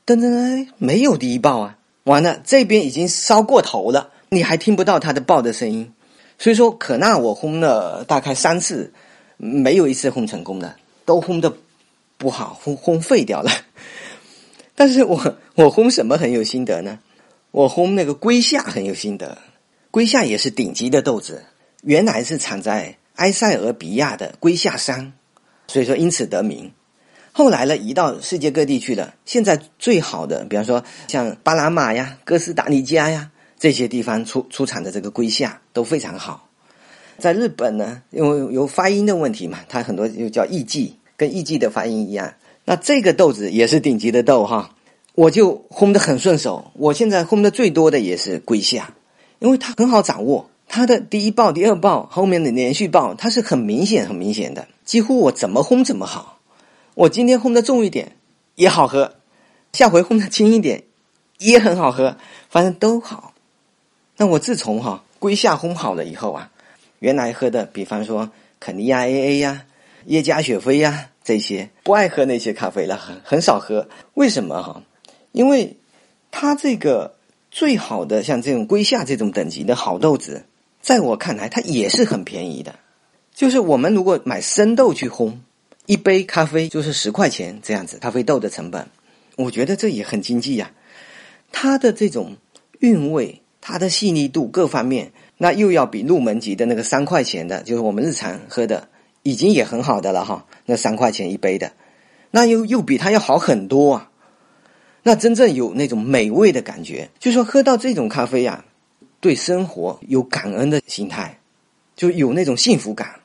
S2: 等等，没有第一爆啊，完了这边已经烧过头了，你还听不到它的爆的声音。所以说，可那我烘了大概三次，没有一次烘成功的，都烘的不好，烘烘废掉了。但是我我烘什么很有心得呢？我烘那个龟夏很有心得，龟夏也是顶级的豆子，原来是产在埃塞俄比亚的龟夏山，所以说因此得名。后来呢，移到世界各地去了。现在最好的，比方说像巴拿马呀、哥斯达黎加呀。这些地方出出产的这个龟夏都非常好，在日本呢，因为有发音的问题嘛，它很多又叫艺妓，跟艺妓的发音一样。那这个豆子也是顶级的豆哈，我就烘的很顺手。我现在烘的最多的也是龟夏，因为它很好掌握，它的第一爆、第二爆后面的连续爆，它是很明显、很明显的，几乎我怎么烘怎么好。我今天烘的重一点也好喝，下回烘的轻一点也很好喝，反正都好。那我自从哈龟夏烘好了以后啊，原来喝的，比方说肯尼亚 AA 呀、耶加雪菲呀这些，不爱喝那些咖啡了，很很少喝。为什么哈？因为它这个最好的像这种龟夏这种等级的好豆子，在我看来它也是很便宜的。就是我们如果买生豆去烘，一杯咖啡就是十块钱这样子，咖啡豆的成本，我觉得这也很经济呀。它的这种韵味。它的细腻度各方面，那又要比入门级的那个三块钱的，就是我们日常喝的，已经也很好的了哈。那三块钱一杯的，那又又比它要好很多啊。那真正有那种美味的感觉，就说喝到这种咖啡呀，对生活有感恩的心态，就有那种幸福感。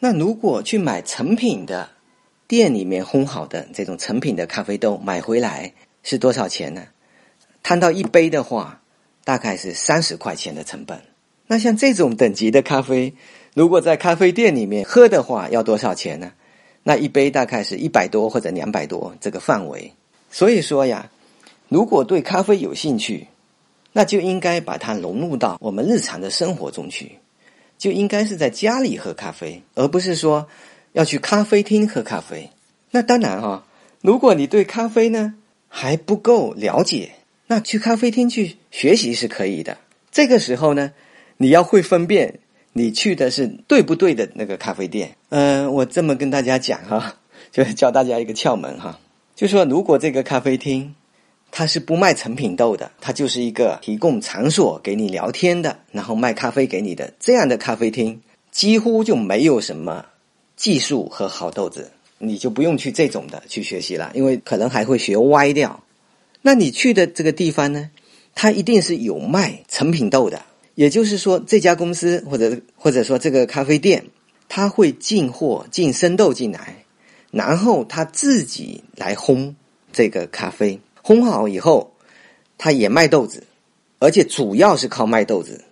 S2: 那如果去买成品的，店里面烘好的这种成品的咖啡豆买回来是多少钱呢？摊到一杯的话。大概是三十块钱的成本。那像这种等级的咖啡，如果在咖啡店里面喝的话，要多少钱呢？那一杯大概是一百多或者两百多这个范围。所以说呀，如果对咖啡有兴趣，那就应该把它融入到我们日常的生活中去，就应该是在家里喝咖啡，而不是说要去咖啡厅喝咖啡。那当然哈，如果你对咖啡呢还不够了解。那去咖啡厅去学习是可以的。这个时候呢，你要会分辨你去的是对不对的那个咖啡店。嗯，我这么跟大家讲哈，就教大家一个窍门哈，就说如果这个咖啡厅它是不卖成品豆的，它就是一个提供场所给你聊天的，然后卖咖啡给你的这样的咖啡厅，几乎就没有什么技术和好豆子，你就不用去这种的去学习了，因为可能还会学歪掉。那你去的这个地方呢，它一定是有卖成品豆的，也就是说，这家公司或者或者说这个咖啡店，他会进货进生豆进来，然后他自己来烘这个咖啡，烘好以后，他也卖豆子，而且主要是靠卖豆子。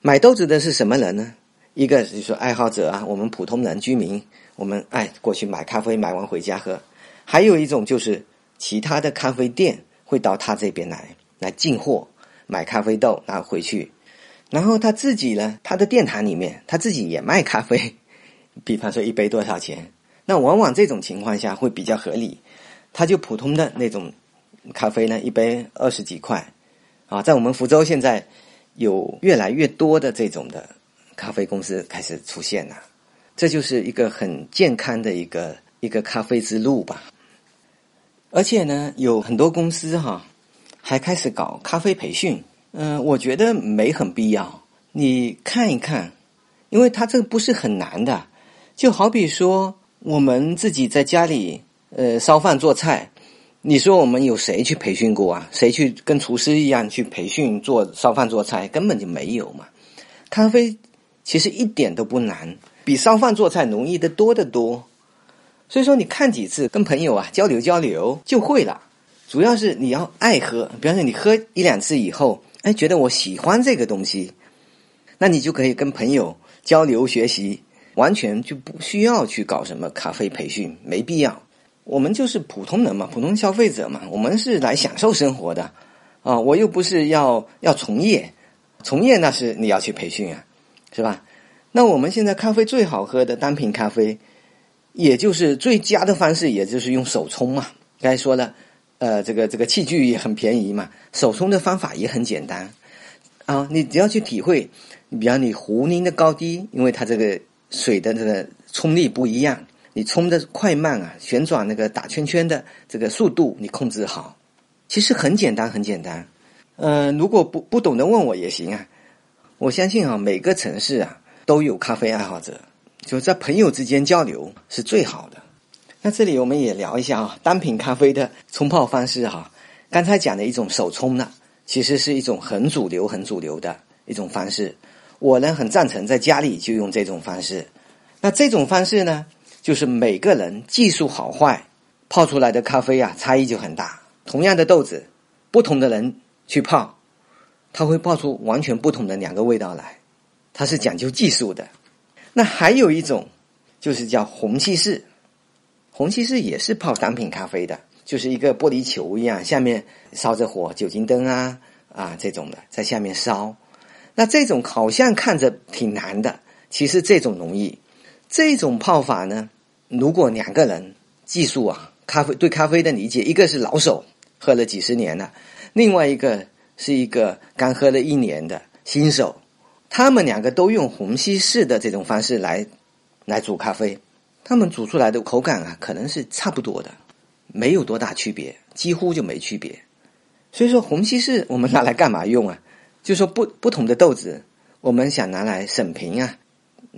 S2: 买豆子的是什么人呢？一个就是说爱好者啊，我们普通人居民，我们哎过去买咖啡，买完回家喝。还有一种就是其他的咖啡店。会到他这边来来进货，买咖啡豆拿回去，然后他自己呢，他的店堂里面他自己也卖咖啡，比方说一杯多少钱？那往往这种情况下会比较合理，他就普通的那种咖啡呢，一杯二十几块啊，在我们福州现在有越来越多的这种的咖啡公司开始出现了，这就是一个很健康的一个一个咖啡之路吧。而且呢，有很多公司哈，还开始搞咖啡培训。嗯，我觉得没很必要。你看一看，因为它这个不是很难的。就好比说，我们自己在家里呃烧饭做菜，你说我们有谁去培训过啊？谁去跟厨师一样去培训做烧饭做菜？根本就没有嘛。咖啡其实一点都不难，比烧饭做菜容易的多得多。所以说，你看几次，跟朋友啊交流交流就会了。主要是你要爱喝，比方说你喝一两次以后，觉得我喜欢这个东西，那你就可以跟朋友交流学习，完全就不需要去搞什么咖啡培训，没必要。我们就是普通人嘛，普通消费者嘛，我们是来享受生活的啊。我又不是要要从业从业那是你要去培训啊，是吧？那我们现在咖啡最好喝的单品咖啡，也就是最佳的方式，也就是用手冲嘛。刚才说了，呃，这个这个器具也很便宜嘛，手冲的方法也很简单啊。你只要去体会，比方你壶拧的高低，因为它这个水的这个冲力不一样，你冲的快慢啊，旋转那个打圈圈的这个速度你控制好，其实很简单，很简单。嗯，如果不不懂的问我也行啊。我相信啊，每个城市啊都有咖啡爱好者，就在朋友之间交流是最好的。那这里我们也聊一下啊，单品咖啡的冲泡方式哈。刚才讲的一种手冲呢，其实是一种很主流、很主流的一种方式。我呢很赞成在家里就用这种方式。那这种方式呢，就是每个人技术好坏，泡出来的咖啡啊差异就很大。同样的豆子，不同的人。去泡，它会泡出完全不同的两个味道来，它是讲究技术的。那还有一种，就是叫虹吸式，虹吸式也是泡单品咖啡的，就是一个玻璃球一样，下面烧着火，酒精灯啊啊这种的在下面烧。那这种好像看着挺难的，其实这种容易。这种泡法呢，如果两个人技术啊，咖啡对咖啡的理解，一个是老手，喝了几十年了。另外一个是一个刚喝了一年的新手，他们两个都用虹吸式的这种方式来来煮咖啡，他们煮出来的口感啊，可能是差不多的，没有多大区别，几乎就没区别。所以说虹吸式我们拿来干嘛用啊？就说不不同的豆子，我们想拿来审评啊，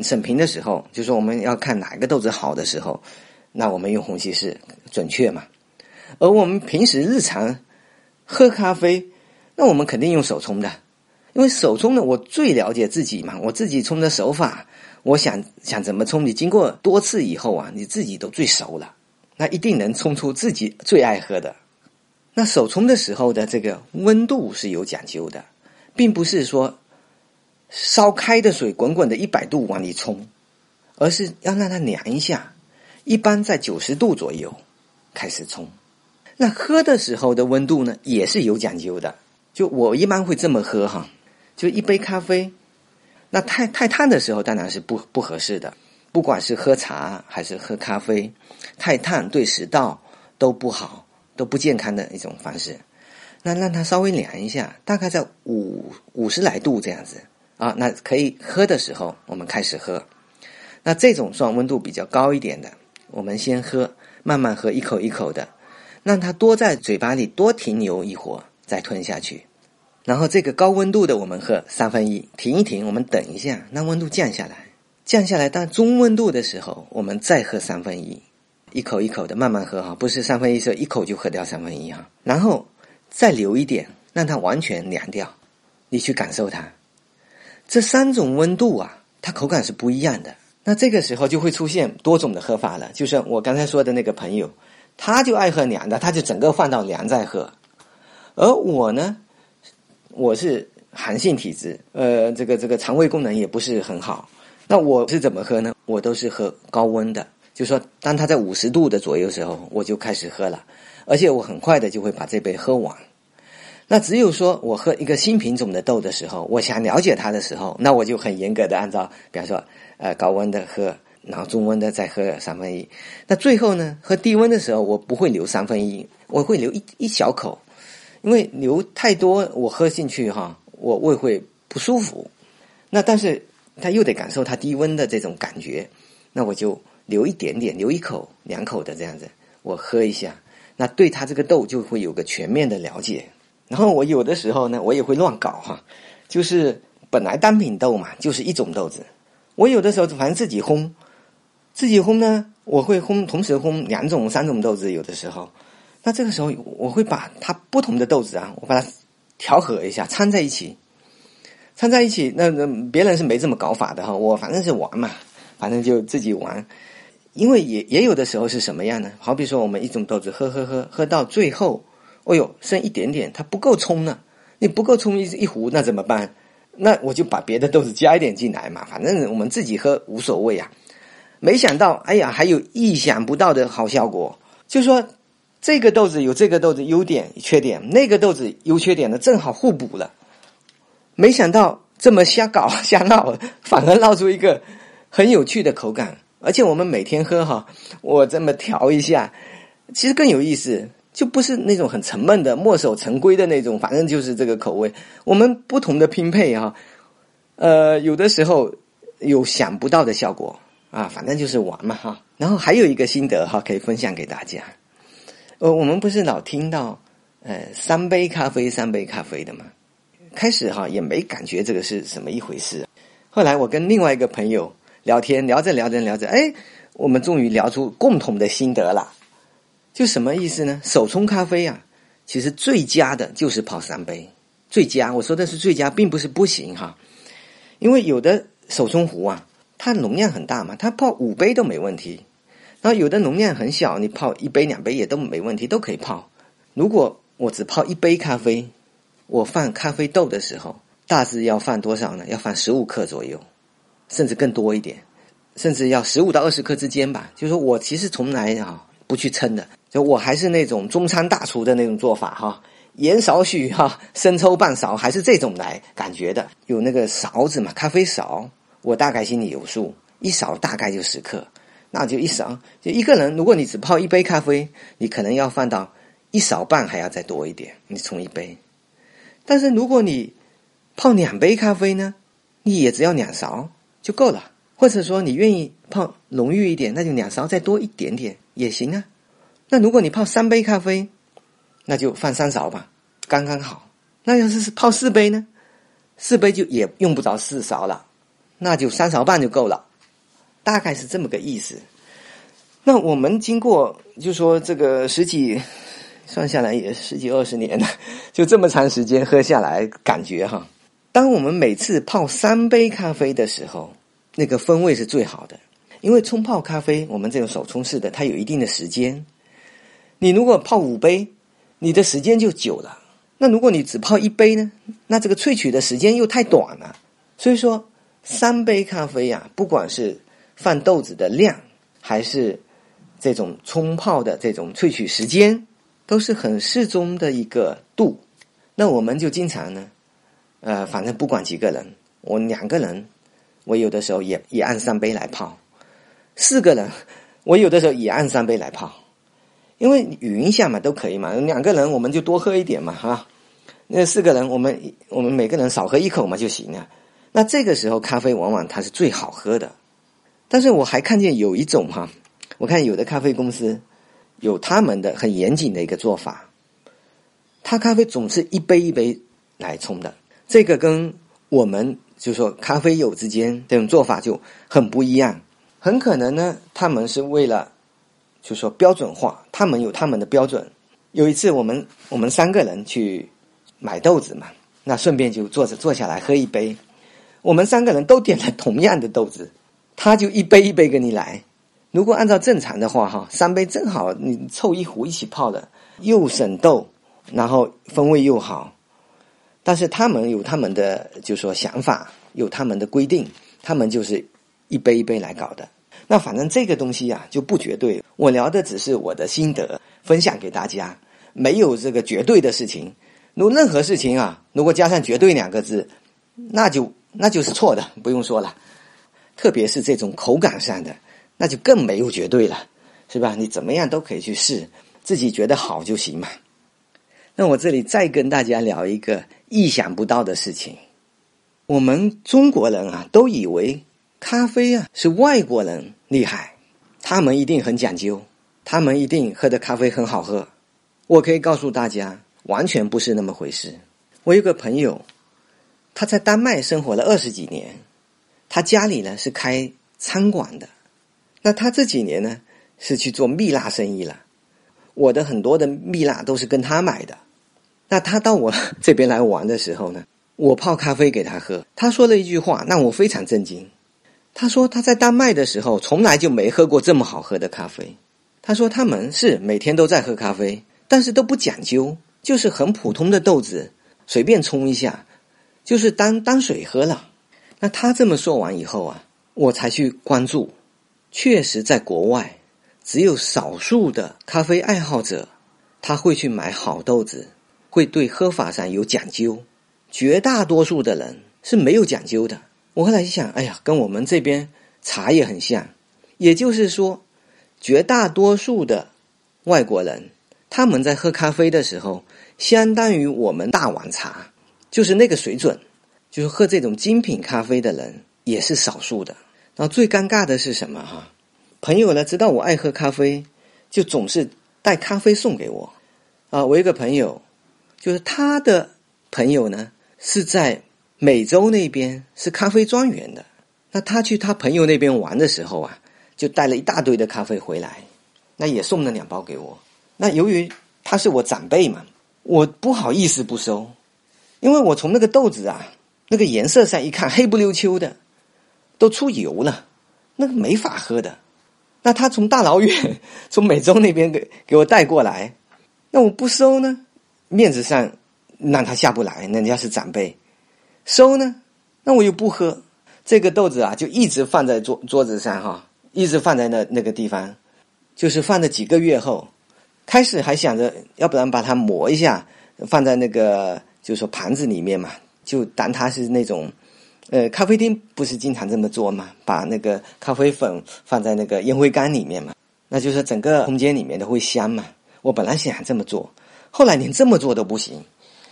S2: 审评的时候，就说我们要看哪个豆子好的时候，那我们用虹吸式准确嘛。而我们平时日常。喝咖啡，那我们肯定用手冲的，因为手冲的，我最了解自己嘛，我自己冲的手法，我想想怎么冲，你经过多次以后啊，你自己都最熟了，那一定能冲出自己最爱喝的。那手冲的时候的这个温度是有讲究的，并不是说烧开的水滚滚的一百度往里冲，而是要让它凉一下，一般在九十度左右开始冲。那喝的时候的温度呢，也是有讲究的。就我一般会这么喝哈，就一杯咖啡，那太太烫的时候当然是不不合适的。不管是喝茶还是喝咖啡，太烫对食道都不好，都不健康的一种方式。那让它稍微凉一下，大概在五五十来度这样子啊，那可以喝的时候我们开始喝。那这种算温度比较高一点的，我们先喝，慢慢喝，一口一口的。让它多在嘴巴里多停留一会儿，再吞下去。然后这个高温度的我们喝三分一，停一停，我们等一下，让温度降下来，降下来到中温度的时候，我们再喝三分一，一口一口的慢慢喝哈，不是三分一是一口就喝掉三分一哈。然后再留一点，让它完全凉掉，你去感受它。这三种温度啊，它口感是不一样的。那这个时候就会出现多种的喝法了，就是我刚才说的那个朋友。他就爱喝凉的，他就整个放到凉再喝。而我呢，我是寒性体质，呃，这个这个肠胃功能也不是很好。那我是怎么喝呢？我都是喝高温的，就说当它在五十度的左右时候，我就开始喝了，而且我很快的就会把这杯喝完。那只有说我喝一个新品种的豆的时候，我想了解它的时候，那我就很严格的按照，比方说，呃，高温的喝。然后中温的再喝三分一，那最后呢？喝低温的时候，我不会留三分一，我会留一一小口，因为留太多，我喝进去哈，我胃会不舒服。那但是他又得感受它低温的这种感觉，那我就留一点点，留一口两口的这样子，我喝一下，那对他这个豆就会有个全面的了解。然后我有的时候呢，我也会乱搞哈，就是本来单品豆嘛，就是一种豆子，我有的时候反正自己烘。自己烘呢，我会烘，同时烘两种、三种豆子。有的时候，那这个时候我会把它不同的豆子啊，我把它调和一下，掺在一起，掺在一起。那那别人是没这么搞法的哈，我反正是玩嘛，反正就自己玩。因为也也有的时候是什么样呢？好比说我们一种豆子喝喝喝喝到最后，哦呦，剩一点点，它不够冲呢。你不够冲一一壶，那怎么办？那我就把别的豆子加一点进来嘛，反正我们自己喝无所谓啊。没想到，哎呀，还有意想不到的好效果。就说这个豆子有这个豆子优点缺点，那个豆子优缺点呢正好互补了。没想到这么瞎搞 瞎闹，反而闹出一个很有趣的口感。而且我们每天喝哈，我这么调一下，其实更有意思，就不是那种很沉闷的墨守成规的那种，反正就是这个口味。我们不同的拼配哈，呃，有的时候有想不到的效果啊，反正就是玩嘛哈。然后还有一个心得哈，可以分享给大家。呃，我们不是老听到呃三杯咖啡三杯咖啡的吗？开始哈也没感觉这个是什么一回事。后来我跟另外一个朋友。聊天聊着聊着聊着，哎，我们终于聊出共同的心得了。就什么意思呢？手冲咖啡啊，其实最佳的就是泡三杯。最佳，我说的是最佳，并不是不行哈。因为有的手冲壶啊，它容量很大嘛，它泡五杯都没问题。然后有的容量很小，你泡一杯两杯也都没问题，都可以泡。如果我只泡一杯咖啡，我放咖啡豆的时候，大致要放多少呢？要放十五克左右。甚至更多一点，甚至要十五到二十克之间吧。就是说我其实从来啊不去称的，就我还是那种中餐大厨的那种做法哈，盐少许哈，生抽半勺，还是这种来感觉的。有那个勺子嘛，咖啡勺，我大概心里有数，一勺大概就十克，那就一勺。就一个人，如果你只泡一杯咖啡，你可能要放到一勺半，还要再多一点，你冲一杯。但是如果你泡两杯咖啡呢，你也只要两勺。就够了，或者说你愿意泡浓郁一点，那就两勺再多一点点也行啊。那如果你泡三杯咖啡，那就放三勺吧，刚刚好。那要是是泡四杯呢？四杯就也用不着四勺了，那就三勺半就够了，大概是这么个意思。那我们经过就说这个十几算下来也十几二十年了，就这么长时间喝下来，感觉哈。当我们每次泡三杯咖啡的时候，那个风味是最好的。因为冲泡咖啡，我们这种手冲式的，它有一定的时间。你如果泡五杯，你的时间就久了。那如果你只泡一杯呢？那这个萃取的时间又太短了。所以说，三杯咖啡呀，不管是放豆子的量，还是这种冲泡的这种萃取时间，都是很适中的一个度。那我们就经常呢。呃，反正不管几个人，我两个人，我有的时候也也按三杯来泡；四个人，我有的时候也按三杯来泡，因为匀一下嘛，都可以嘛。两个人我们就多喝一点嘛，哈。那四个人，我们我们每个人少喝一口嘛就行了。那这个时候咖啡往往它是最好喝的。但是我还看见有一种哈，我看有的咖啡公司有他们的很严谨的一个做法，他咖啡总是一杯一杯来冲的。这个跟我们就说咖啡友之间这种做法就很不一样，很可能呢，他们是为了就说标准化，他们有他们的标准。有一次，我们我们三个人去买豆子嘛，那顺便就坐着坐下来喝一杯。我们三个人都点了同样的豆子，他就一杯一杯跟你来。如果按照正常的话，哈，三杯正好你凑一壶一起泡的，又省豆，然后风味又好。但是他们有他们的，就说想法，有他们的规定，他们就是一杯一杯来搞的。那反正这个东西呀就不绝对。我聊的只是我的心得，分享给大家，没有这个绝对的事情。如任何事情啊，如果加上“绝对”两个字，那就那就是错的，不用说了。特别是这种口感上的，那就更没有绝对了，是吧？你怎么样都可以去试，自己觉得好就行嘛。那我这里再跟大家聊一个。意想不到的事情，我们中国人啊，都以为咖啡啊是外国人厉害，他们一定很讲究，他们一定喝的咖啡很好喝。我可以告诉大家，完全不是那么回事。我有个朋友，他在丹麦生活了二十几年，他家里呢是开餐馆的，那他这几年呢是去做蜜蜡生意了。我的很多的蜜蜡都是跟他买的。那他到我这边来玩的时候呢，我泡咖啡给他喝。他说了一句话，让我非常震惊。他说他在丹麦的时候从来就没喝过这么好喝的咖啡。他说他们是每天都在喝咖啡，但是都不讲究，就是很普通的豆子，随便冲一下，就是当当水喝了。那他这么说完以后啊，我才去关注，确实在国外，只有少数的咖啡爱好者，他会去买好豆子。会对喝法上有讲究，绝大多数的人是没有讲究的。我后来一想，哎呀，跟我们这边茶也很像，也就是说，绝大多数的外国人他们在喝咖啡的时候，相当于我们大碗茶，就是那个水准，就是喝这种精品咖啡的人也是少数的。那最尴尬的是什么哈？朋友呢知道我爱喝咖啡，就总是带咖啡送给我。啊，我一个朋友，就是他的朋友呢是在。美洲那边是咖啡庄园的，那他去他朋友那边玩的时候啊，就带了一大堆的咖啡回来，那也送了两包给我。那由于他是我长辈嘛，我不好意思不收，因为我从那个豆子啊，那个颜色上一看，黑不溜秋的，都出油了，那个没法喝的。那他从大老远 从美洲那边给给我带过来，那我不收呢，面子上让他下不来，人家是长辈。收呢？那我又不喝这个豆子啊，就一直放在桌桌子上哈，一直放在那那个地方，就是放了几个月后，开始还想着要不然把它磨一下，放在那个就是说盘子里面嘛，就当它是那种，呃，咖啡厅不是经常这么做嘛，把那个咖啡粉放在那个烟灰缸里面嘛，那就是整个空间里面都会香嘛。我本来想这么做，后来连这么做都不行。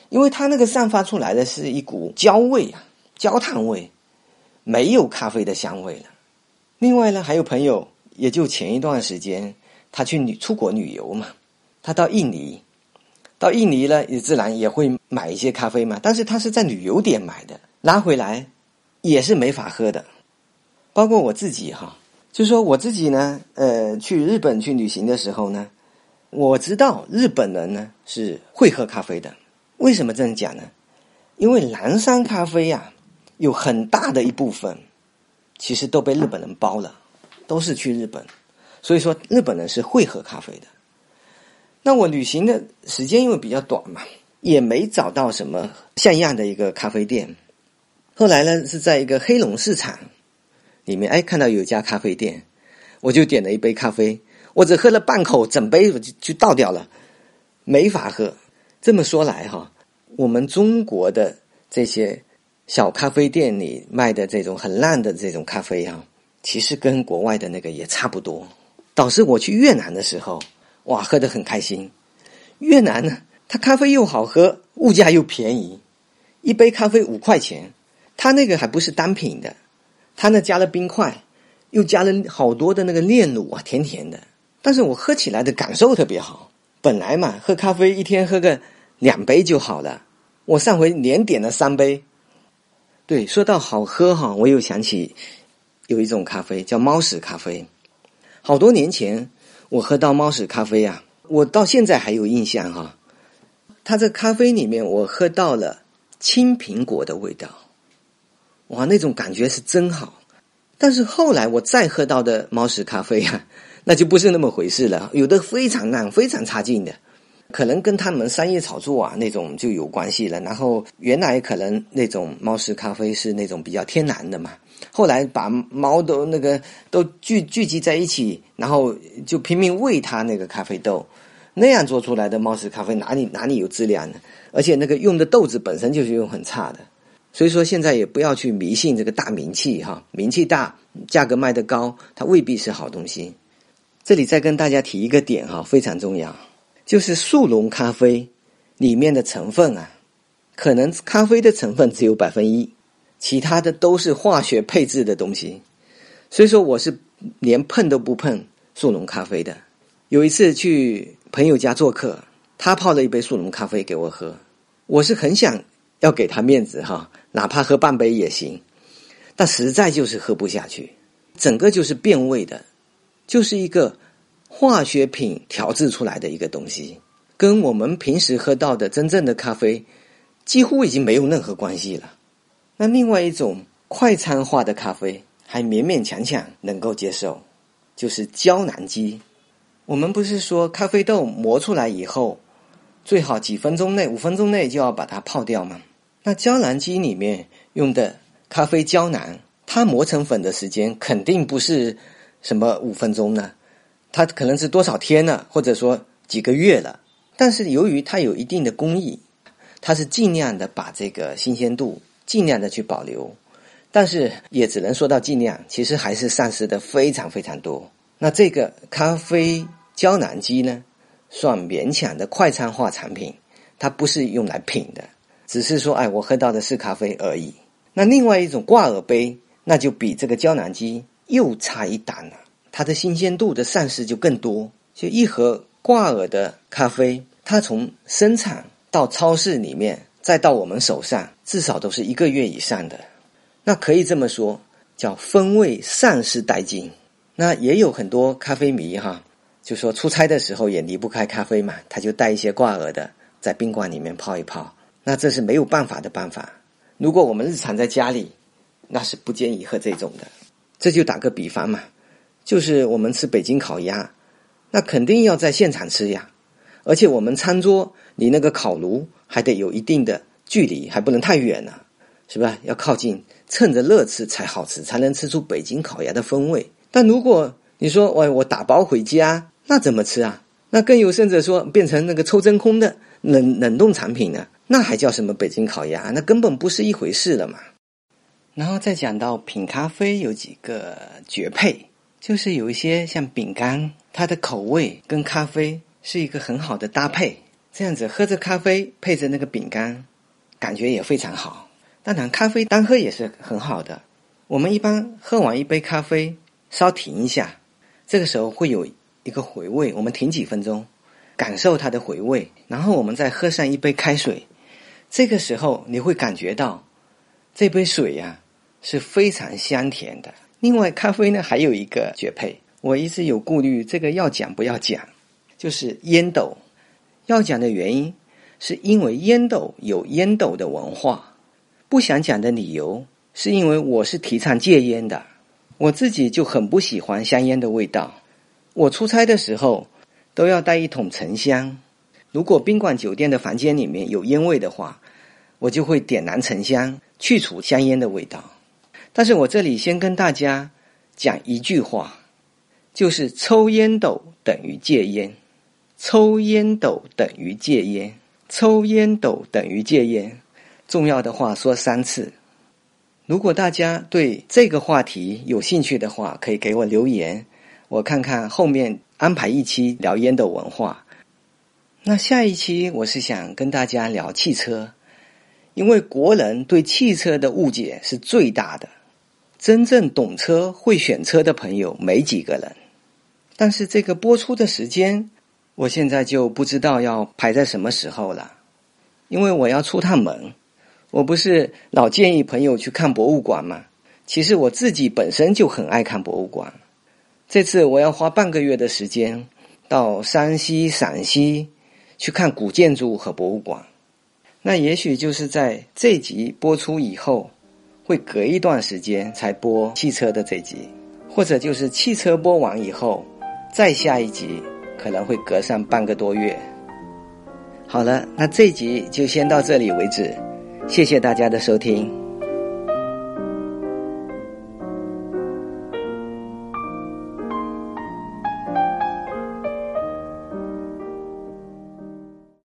S2: 因为它那个散发出来的是一股焦味啊，焦炭味，没有咖啡的香味了。另外呢，还有朋友，也就前一段时间，他去旅出国旅游嘛，他到印尼，到印尼呢，也自然也会买一些咖啡嘛。但是他是在旅游点买的，拿回来也是没法喝的。包括我自己哈，就说我自己呢，呃，去日本去旅行的时候呢，我知道日本人呢是会喝咖啡的。为什么这样讲呢？因为蓝山咖啡呀，有很大的一部分，其实都被日本人包了，都是去日本，所以说日本人是会喝咖啡的。那我旅行的时间因为比较短嘛，也没找到什么像样的一个咖啡店。后来呢，是在一个黑龙市场里面，哎，看到有一家咖啡店，我就点了一杯咖啡，我只喝了半口，整杯我就就倒掉了，没法喝。这么说来哈，我们中国的这些小咖啡店里卖的这种很烂的这种咖啡啊，其实跟国外的那个也差不多。导致我去越南的时候，哇，喝得很开心。越南呢，它咖啡又好喝，物价又便宜，一杯咖啡五块钱。它那个还不是单品的，它那加了冰块，又加了好多的那个炼乳啊，甜甜的。但是我喝起来的感受特别好。本来嘛，喝咖啡一天喝个两杯就好了。我上回连点了三杯。对，说到好喝哈，我又想起有一种咖啡叫猫屎咖啡。好多年前我喝到猫屎咖啡啊，我到现在还有印象哈。它这咖啡里面我喝到了青苹果的味道，哇，那种感觉是真好。但是后来我再喝到的猫屎咖啡啊。那就不是那么回事了，有的非常烂、非常差劲的，可能跟他们商业炒作啊那种就有关系了。然后原来可能那种猫屎咖啡是那种比较天然的嘛，后来把猫都那个都聚聚集在一起，然后就拼命喂它那个咖啡豆，那样做出来的猫屎咖啡哪里哪里有质量呢？而且那个用的豆子本身就是用很差的，所以说现在也不要去迷信这个大名气哈，名气大，价格卖得高，它未必是好东西。这里再跟大家提一个点哈，非常重要，就是速溶咖啡里面的成分啊，可能咖啡的成分只有百分一，其他的都是化学配置的东西，所以说我是连碰都不碰速溶咖啡的。有一次去朋友家做客，他泡了一杯速溶咖啡给我喝，我是很想要给他面子哈，哪怕喝半杯也行，但实在就是喝不下去，整个就是变味的。就是一个化学品调制出来的一个东西，跟我们平时喝到的真正的咖啡几乎已经没有任何关系了。那另外一种快餐化的咖啡还勉勉强强能够接受，就是胶囊机。我们不是说咖啡豆磨出来以后，最好几分钟内、五分钟内就要把它泡掉吗？那胶囊机里面用的咖啡胶囊，它磨成粉的时间肯定不是。什么五分钟呢？它可能是多少天呢？或者说几个月了？但是由于它有一定的工艺，它是尽量的把这个新鲜度尽量的去保留，但是也只能说到尽量，其实还是丧失的非常非常多。那这个咖啡胶囊机呢，算勉强的快餐化产品，它不是用来品的，只是说，哎，我喝到的是咖啡而已。那另外一种挂耳杯，那就比这个胶囊机又差一档了，它的新鲜度的丧失就更多。就一盒挂耳的咖啡，它从生产到超市里面，再到我们手上，至少都是一个月以上的。那可以这么说，叫风味丧失殆尽。那也有很多咖啡迷哈，就说出差的时候也离不开咖啡嘛，他就带一些挂耳的，在宾馆里面泡一泡。那这是没有办法的办法。如果我们日常在家里，那是不建议喝这种的。这就打个比方嘛，就是我们吃北京烤鸭。那肯定要在现场吃呀，而且我们餐桌离那个烤炉还得有一定的距离，还不能太远了，是吧？要靠近，趁着热吃才好吃，才能吃出北京烤鸭的风味。但如果你说我我打包回家，那怎么吃啊？那更有甚者说变成那个抽真空的冷冷冻产品呢？那还叫什么北京烤鸭？那根本不是一回事了嘛。然后再讲到品咖啡有几个绝配。就是有一些像饼干，它的口味跟咖啡是一个很好的搭配。这样子喝着咖啡配着那个饼干，感觉也非常好。当然，咖啡单喝也是很好的。我们一般喝完一杯咖啡，稍停一下，这个时候会有一个回味。我们停几分钟，感受它的回味，然后我们再喝上一杯开水。这个时候你会感觉到这杯水呀是非常香甜的。另外，咖啡呢还有一个绝配，我一直有顾虑，这个要讲不要讲，就是烟斗。要讲的原因，是因为烟斗有烟斗的文化。不想讲的理由，是因为我是提倡戒烟的，我自己就很不喜欢香烟的味道。我出差的时候都要带一桶沉香，如果宾馆酒店的房间里面有烟味的话，我就会点燃沉香，去除香烟的味道。但是我这里先跟大家讲一句话，就是抽烟斗等于戒烟，抽烟斗等于戒烟，抽烟斗等于戒烟。重要的话说三次。如果大家对这个话题有兴趣的话，可以给我留言，我看看后面安排一期聊烟斗文化。那下一期我是想跟大家聊汽车，因为国人对汽车的误解是最大的。真正懂车、会选车的朋友没几个人，但是这个播出的时间，我现在就不知道要排在什么时候了，因为我要出趟门。我不是老建议朋友去看博物馆吗？其实我自己本身就很爱看博物馆。这次我要花半个月的时间到山西、陕西去看古建筑和博物馆。那也许就是在这集播出以后。会隔一段时间才播汽车的这集，或者就是汽车播完以后，再下一集可能会隔上半个多月。好了，那这集就先到这里为止，谢谢大家的收听。